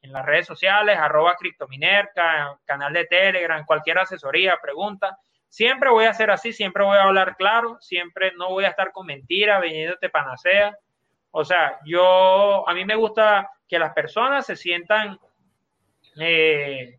S5: en las redes sociales, arroba criptominerca, canal de Telegram, cualquier asesoría, pregunta. Siempre voy a ser así, siempre voy a hablar claro, siempre no voy a estar con mentiras, veniéndote panacea. O sea, yo, a mí me gusta que las personas se sientan eh,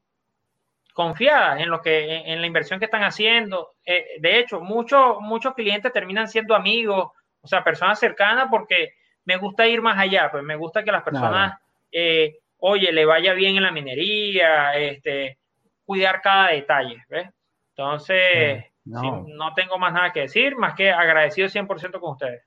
S5: confiadas en lo que, en, la inversión que están haciendo. Eh, de hecho, muchos, muchos clientes terminan siendo amigos, o sea, personas cercanas porque me gusta ir más allá, pues me gusta que las personas eh, oye, le vaya bien en la minería, este, cuidar cada detalle, ¿ves? Entonces, no. no tengo más nada que decir, más que agradecido 100% con ustedes.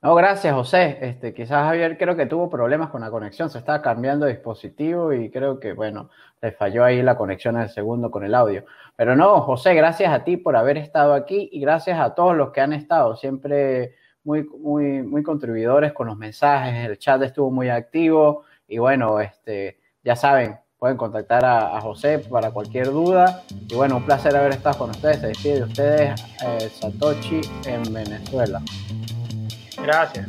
S4: No, gracias, José. Este, quizás Javier creo que tuvo problemas con la conexión, se estaba cambiando de dispositivo y creo que, bueno, le falló ahí la conexión al segundo con el audio. Pero no, José, gracias a ti por haber estado aquí y gracias a todos los que han estado, siempre muy, muy, muy contribuidores con los mensajes, el chat estuvo muy activo. Y bueno, este, ya saben, pueden contactar a, José para cualquier duda. Y bueno, un placer haber estado con ustedes. Se despide de ustedes eh, en Venezuela.
S5: Gracias.